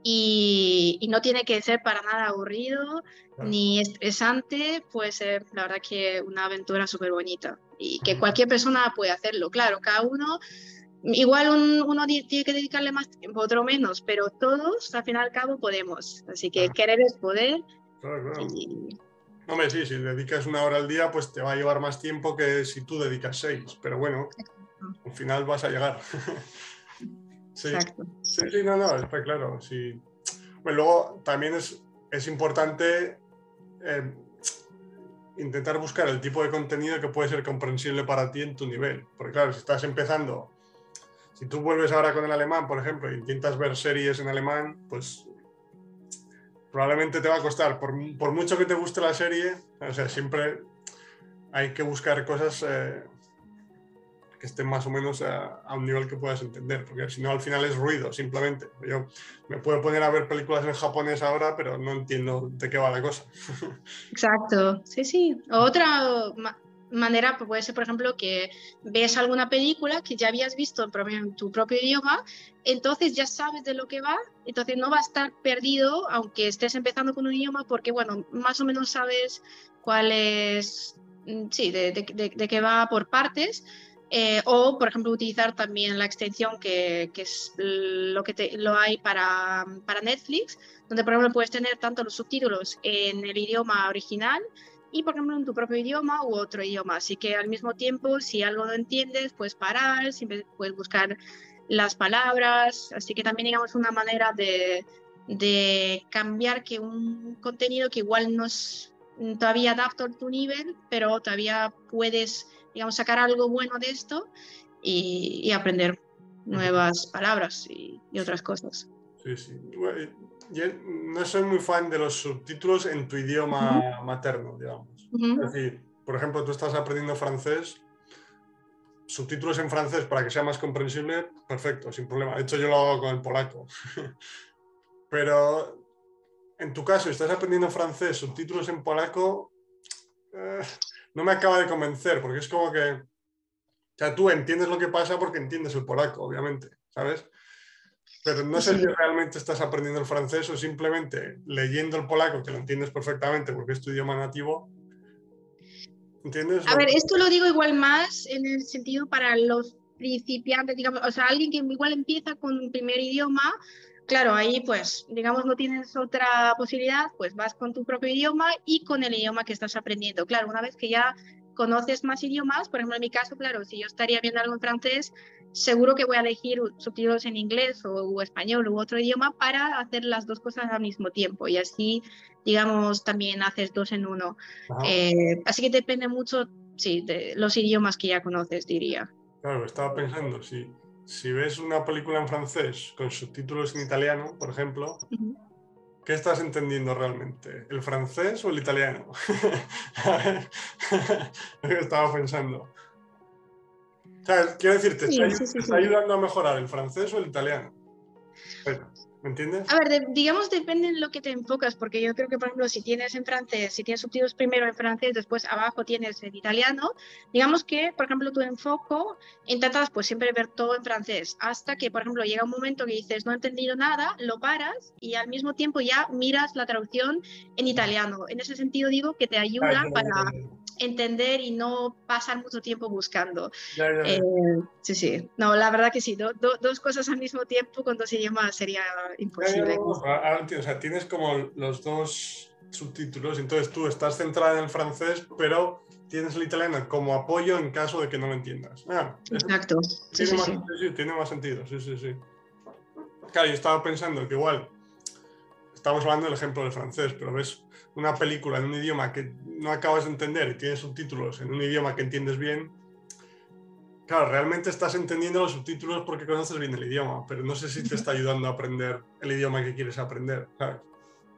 y, no tiene que ser para nada aburrido ni estresante, puede ser la verdad que una aventura súper bonita y que cualquier persona puede hacerlo. Claro, cada uno Igual uno tiene que dedicarle más tiempo, otro menos, pero todos al fin y al cabo podemos. Así que querer es poder. Claro, claro. Hombre, sí, si dedicas una hora al día, pues te va a llevar más tiempo que si tú dedicas seis. Pero bueno, al final vas a llegar. *laughs* sí. Exacto. sí, sí, no, no, está claro. Sí. Bueno, luego también es, es importante eh, intentar buscar el tipo de contenido que puede ser comprensible para ti en tu nivel. Porque claro, si estás empezando si tú vuelves ahora con el alemán, por ejemplo, e intentas ver series en alemán, pues probablemente te va a costar, por, mucho que te guste la serie, o sea, siempre hay que buscar cosas eh, que esté más o menos a, un nivel que puedas entender, porque si no al final es ruido simplemente. Yo me puedo poner a ver películas en japonés ahora, pero no entiendo de qué va la cosa. *laughs* Exacto, sí, sí. Otra manera puede ser, por ejemplo, que ves alguna película que ya habías visto en tu propio idioma, entonces ya sabes de lo que va, entonces no va a estar perdido aunque estés empezando con un idioma porque, bueno, más o menos sabes cuál es, mm, sí, de, de, qué va por partes. Eh, o, por ejemplo, utilizar también la extensión que, es lo que lo hay para, para Netflix, donde, por ejemplo, puedes tener tanto los subtítulos en el idioma original y, por ejemplo, en tu propio idioma u otro idioma. Así que al mismo tiempo, si algo no entiendes, puedes parar, siempre puedes buscar las palabras. Así que también, digamos, una manera de, de cambiar que un contenido que igual no es todavía adapto a tu nivel, pero todavía puedes, digamos, sacar algo bueno de esto y, aprender nuevas palabras y, y, otras cosas. Sí, sí yo no soy muy fan de los subtítulos en tu idioma materno, digamos. Es decir, por ejemplo, tú estás aprendiendo francés, subtítulos en francés para que sea más comprensible, perfecto, sin problema. De hecho, yo lo hago con el polaco. *laughs* Pero en tu caso, estás aprendiendo francés, subtítulos en polaco, eh, no me acaba de convencer, porque es como que, o sea, tú entiendes lo que pasa porque entiendes el polaco, obviamente, ¿sabes? Pero no sé si realmente estás aprendiendo el francés o simplemente leyendo el polaco, que lo entiendes perfectamente porque es tu idioma nativo. ¿Entiendes? A ver, esto lo digo igual más en el sentido para los principiantes, digamos, o sea, alguien que igual empieza con un primer idioma, claro, ahí pues, digamos, no tienes otra posibilidad, pues vas con tu propio idioma y con el idioma que estás aprendiendo. Claro, una vez que ya conoces más idiomas, por ejemplo, en mi caso, claro, si yo estaría viendo algo en francés, seguro que voy a elegir subtítulos en inglés o, español u otro idioma para hacer las dos cosas al mismo tiempo y así, digamos, también haces dos en uno. Eh, así que depende mucho, sí, de los idiomas que ya conoces, diría. Claro, estaba pensando, si, si ves una película en francés con subtítulos en italiano, por ejemplo, ¿Qué estás entendiendo realmente? ¿El francés o el italiano? *laughs* *laughs* estaba pensando. Quiero decirte, ¿te está, ayudando a mejorar el francés o el italiano? ¿Me entiendes? A ver, digamos, depende en lo que te enfocas, porque yo creo que, por ejemplo, si tienes en francés, si tienes subtítulos primero en francés, después abajo tienes en italiano, digamos que, por ejemplo, tu enfoco, intentas pues siempre ver todo en francés, hasta que, por ejemplo, llega un momento que dices, no he entendido nada, lo paras y al mismo tiempo ya miras la traducción en italiano. En ese sentido digo que te ayuda para entender y no pasar mucho tiempo buscando. Eh, sí, sí. No, la verdad que sí, dos cosas al mismo tiempo con dos idiomas sería imposible. o sea, tienes como los dos subtítulos, entonces tú estás centrada en el francés, pero tienes el italiano como apoyo en caso de que no lo entiendas. Ah, Exacto. Tiene, más, tiene más sentido, sí, sí, sí. Claro, yo estaba pensando que igual, estamos hablando del ejemplo del francés, pero ves una película en un idioma que no acabas de entender y tienes subtítulos en un idioma que entiendes bien, claro, realmente estás entendiendo los subtítulos porque conoces bien el idioma, pero no sé si te está ayudando a aprender el idioma que quieres aprender,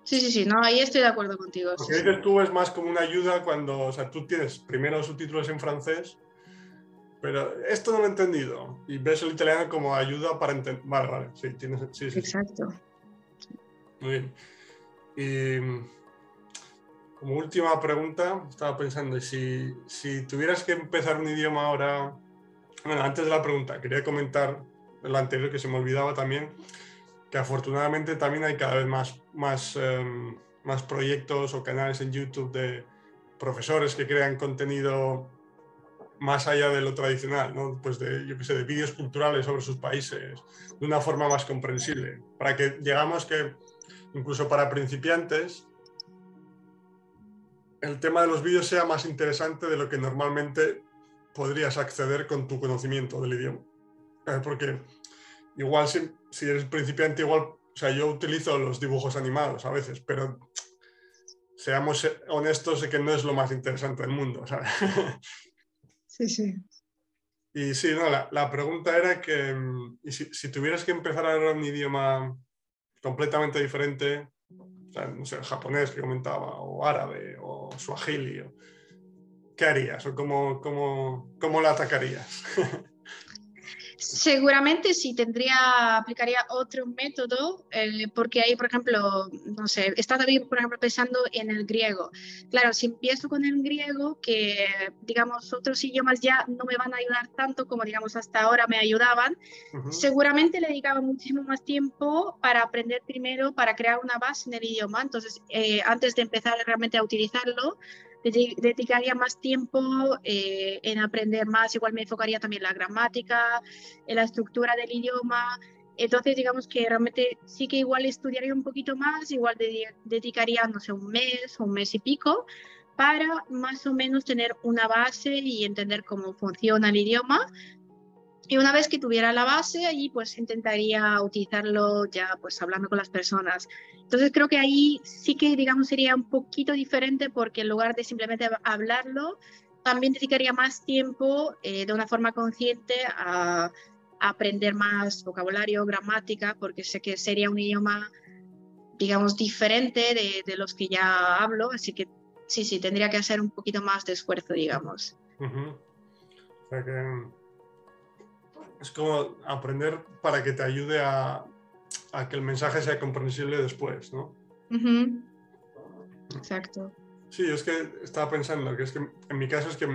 Sí, sí, sí, no, ahí estoy de acuerdo contigo. Porque dices tú es más como una ayuda cuando, o sea, tú tienes primero subtítulos en francés, pero esto no lo he entendido. Y ves el italiano como ayuda para entender. Vale, vale, sí, tienes. Sí, sí, Exacto. Muy bien. Y como última pregunta, estaba pensando, si, si tuvieras que empezar un idioma ahora, bueno, antes de la pregunta, quería comentar lo anterior que se me olvidaba también, que afortunadamente también hay cada vez más, más, em, más proyectos o canales en YouTube de profesores que crean contenido más allá de lo tradicional, ¿no? pues de, yo qué sé, de vídeos culturales sobre sus países, de una forma más comprensible, para que llegamos que incluso para principiantes el tema de los vídeos sea más interesante de lo que normalmente podrías acceder con tu conocimiento del idioma. Eh, porque igual si, si, eres principiante, igual, o sea, yo utilizo los dibujos animados a veces, pero seamos honestos de que no es lo más interesante del mundo, *laughs* Sí, sí. Y sí, no, la, pregunta era que si, si, tuvieras que empezar a hablar un idioma completamente diferente, no sé, japonés que comentaba, o árabe, o suajili, ¿qué harías? ¿O cómo, cómo, cómo la atacarías? *laughs* Seguramente sí tendría, aplicaría otro método, eh, porque ahí, por ejemplo, no sé, está también, por ejemplo, pensando en el griego. Claro, si empiezo con el griego, que digamos otros idiomas ya no me van a ayudar tanto como digamos hasta ahora me ayudaban, seguramente le dedicaba muchísimo más tiempo para aprender primero, para crear una base en el idioma. Entonces, eh, antes de empezar realmente a utilizarlo, dedicaría más tiempo eh, en aprender más, igual me enfocaría también en la gramática, en la estructura del idioma. Entonces, digamos que realmente sí que igual estudiaría un poquito más, igual dedicaría, no sé, un mes, un mes y pico, para más o menos tener una base y entender cómo funciona el idioma. Y una vez que tuviera la base, allí pues intentaría utilizarlo ya pues hablando con las personas. Entonces creo que ahí sí que, digamos, sería un poquito diferente porque en lugar de simplemente hablarlo, también dedicaría más tiempo eh, de una forma consciente a, aprender más vocabulario, gramática, porque sé que sería un idioma, digamos, diferente de, los que ya hablo, así que sí, sí, tendría que hacer un poquito más de esfuerzo, digamos. O sea que es como aprender para que te ayude a, a que el mensaje sea comprensible después, ¿no? Exacto. Sí, es que estaba pensando que es que en mi caso es que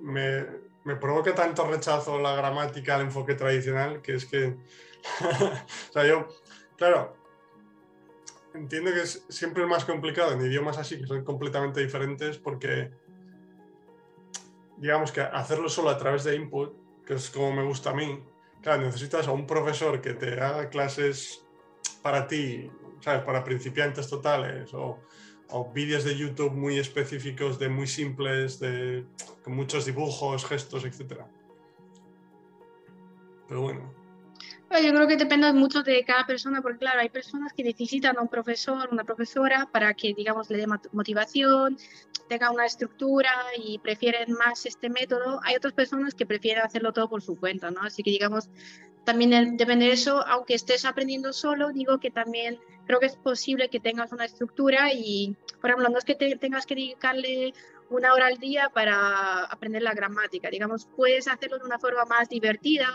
me, me provoca tanto rechazo la gramática, el enfoque tradicional, que es que, *laughs* o sea, yo, claro, entiendo que es siempre más complicado en idiomas así, que son completamente diferentes, porque, digamos que hacerlo solo a través de input, que es como me gusta a mí, claro, necesitas a un profesor que te haga clases para ti, ¿sabes? Para principiantes totales o, vídeos de YouTube muy específicos, de muy simples, de, con muchos dibujos, gestos, etc. Pero bueno. Yo creo que depende mucho de cada persona, porque claro, hay personas que necesitan a un profesor, una profesora, para que, digamos, le dé motivación, tenga una estructura y prefieren más este método. Hay otras personas que prefieren hacerlo todo por su cuenta, ¿no? Así que, digamos, también depende de eso, aunque estés aprendiendo solo, digo que también creo que es posible que tengas una estructura y, por ejemplo, no es que tengas que dedicarle una hora al día para aprender la gramática, digamos, puedes hacerlo de una forma más divertida,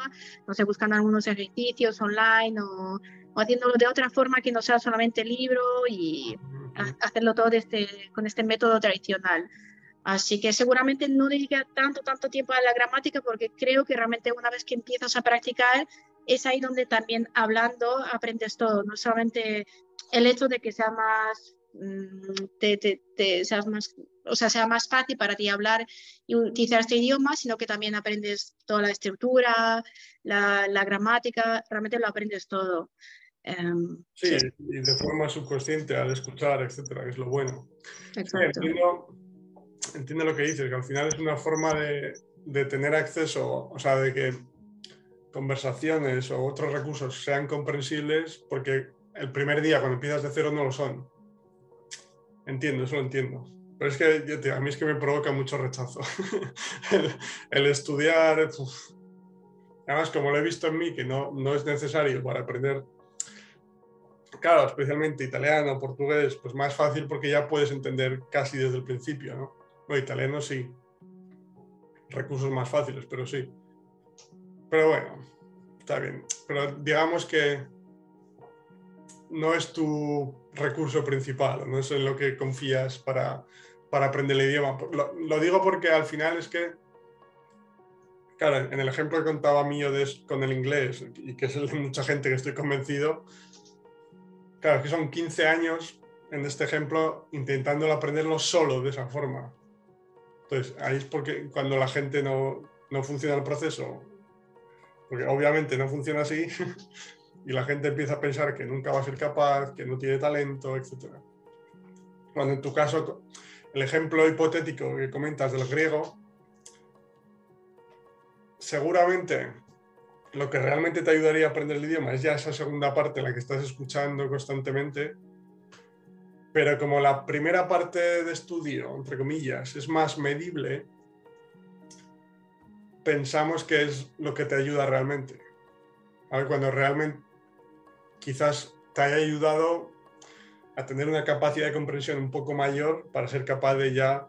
no sé, buscando algunos ejercicios online o, haciéndolo de otra forma que no sea solamente libro y hacerlo todo este, con este método tradicional. Así que seguramente no dedica tanto, tanto tiempo a la gramática porque creo que realmente una vez que empiezas a practicar es ahí donde también hablando aprendes todo, no solamente el hecho de que sea más, mm, te, seas más, o sea, sea más fácil para ti hablar y utilizar este idioma, sino que también aprendes toda la estructura, la, la gramática, realmente lo aprendes todo. Em, sí, y de forma subconsciente al escuchar, etcétera, que es lo bueno. Exacto entiendo lo que dices, que al final es una forma de, tener acceso, o sea, de que conversaciones o otros recursos sean comprensibles, porque el primer día cuando empiezas de cero no lo son. Entiendo, eso lo entiendo. Pero es que a mí es que me provoca mucho rechazo. *laughs* el, estudiar, además como lo he visto en mí, que no, no es necesario para aprender, claro, especialmente italiano, portugués, pues más fácil porque ya puedes entender casi desde el principio, ¿no? Bueno, italiano sí. Recursos más fáciles, pero sí. Pero bueno, está bien. Pero digamos que no es tu recurso principal, no es en lo que confías para, aprender el idioma. Lo, digo porque al final es que, claro, en el ejemplo que contaba mío de, con el inglés, y que es el de mucha gente que estoy convencido, claro, que son 15 años en este ejemplo intentándolo aprenderlo solo de esa forma. Entonces, ahí es porque cuando la gente no, funciona el proceso, porque obviamente no funciona así, *laughs* y la gente empieza a pensar que nunca va a ser capaz, que no tiene talento, etc. Cuando en tu caso, el ejemplo hipotético que comentas del griego, seguramente lo que realmente te ayudaría a aprender el idioma es ya esa segunda parte la que estás escuchando constantemente pero como la primera parte de estudio, entre comillas, es más medible, pensamos que es lo que te ayuda realmente. Ver, cuando realmente quizás te haya ayudado a tener una capacidad de comprensión un poco mayor para ser capaz de ya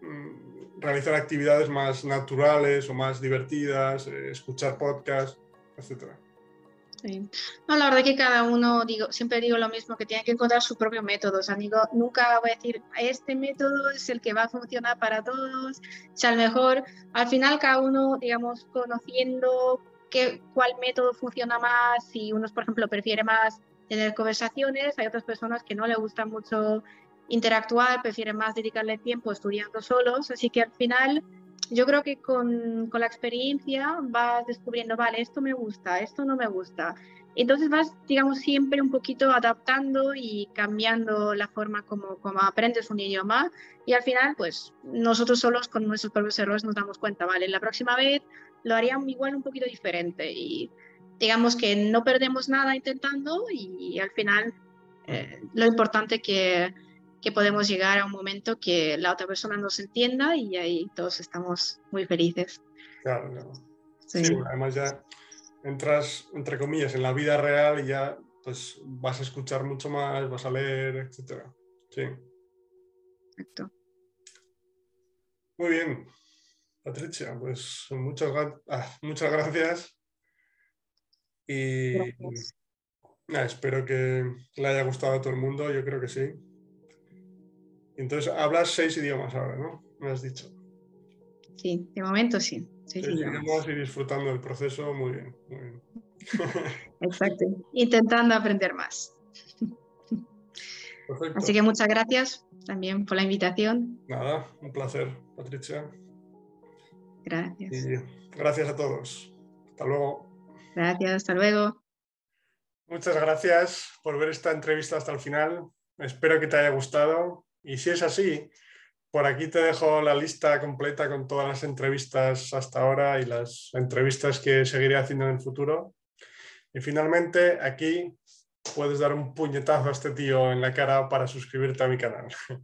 mm, realizar actividades más naturales o más divertidas, eh, escuchar podcasts, etcétera. No, la verdad que cada uno, digo, siempre digo lo mismo, que tiene que encontrar su propio método. Nunca voy a decir, este método es el que va a funcionar para todos. O lo mejor, al final cada uno, digamos, conociendo qué, cuál método funciona más, si unos, por ejemplo, prefiere más tener conversaciones, hay otras personas que no le gusta mucho interactuar, prefieren más dedicarle tiempo estudiando solos. Así que al final yo creo que con, con, la experiencia vas descubriendo, vale, esto me gusta, esto no me gusta. Entonces vas, digamos, siempre un poquito adaptando y cambiando la forma como, como aprendes un idioma y al final, pues nosotros solos con nuestros propios errores nos damos cuenta, vale, la próxima vez lo haría igual un poquito diferente y digamos que no perdemos nada intentando y, al final eh, lo importante que que podemos llegar a un momento que la otra persona nos entienda y ahí todos estamos muy felices. Claro, claro. Sí. además ya entras, entre comillas, en la vida real y ya pues vas a escuchar mucho más, vas a leer, etc. Sí. Exacto. Muy bien. Patricia, pues muchas, ah, muchas gracias. Y espero que le haya gustado a todo el mundo, yo creo que sí. Entonces, hablas seis idiomas ahora, ¿no? Me has dicho. Sí, de momento sí. Seis, idiomas. y disfrutando del proceso, muy bien. Muy bien. *laughs* Exacto. Intentando aprender más. Perfecto. Así que muchas gracias también por la invitación. Nada, un placer, Patricia. Gracias. Y gracias a todos. Hasta luego. Gracias, hasta luego. Muchas gracias por ver esta entrevista hasta el final. Espero que te haya gustado y si es así, por aquí te dejo la lista completa con todas las entrevistas hasta ahora y las entrevistas que seguiré haciendo en el futuro. Y finalmente, aquí puedes dar un puñetazo a este tío en la cara para suscribirte a mi canal. *laughs*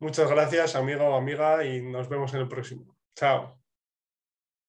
Muchas gracias, amigo o amiga, y nos vemos en el próximo. Chao.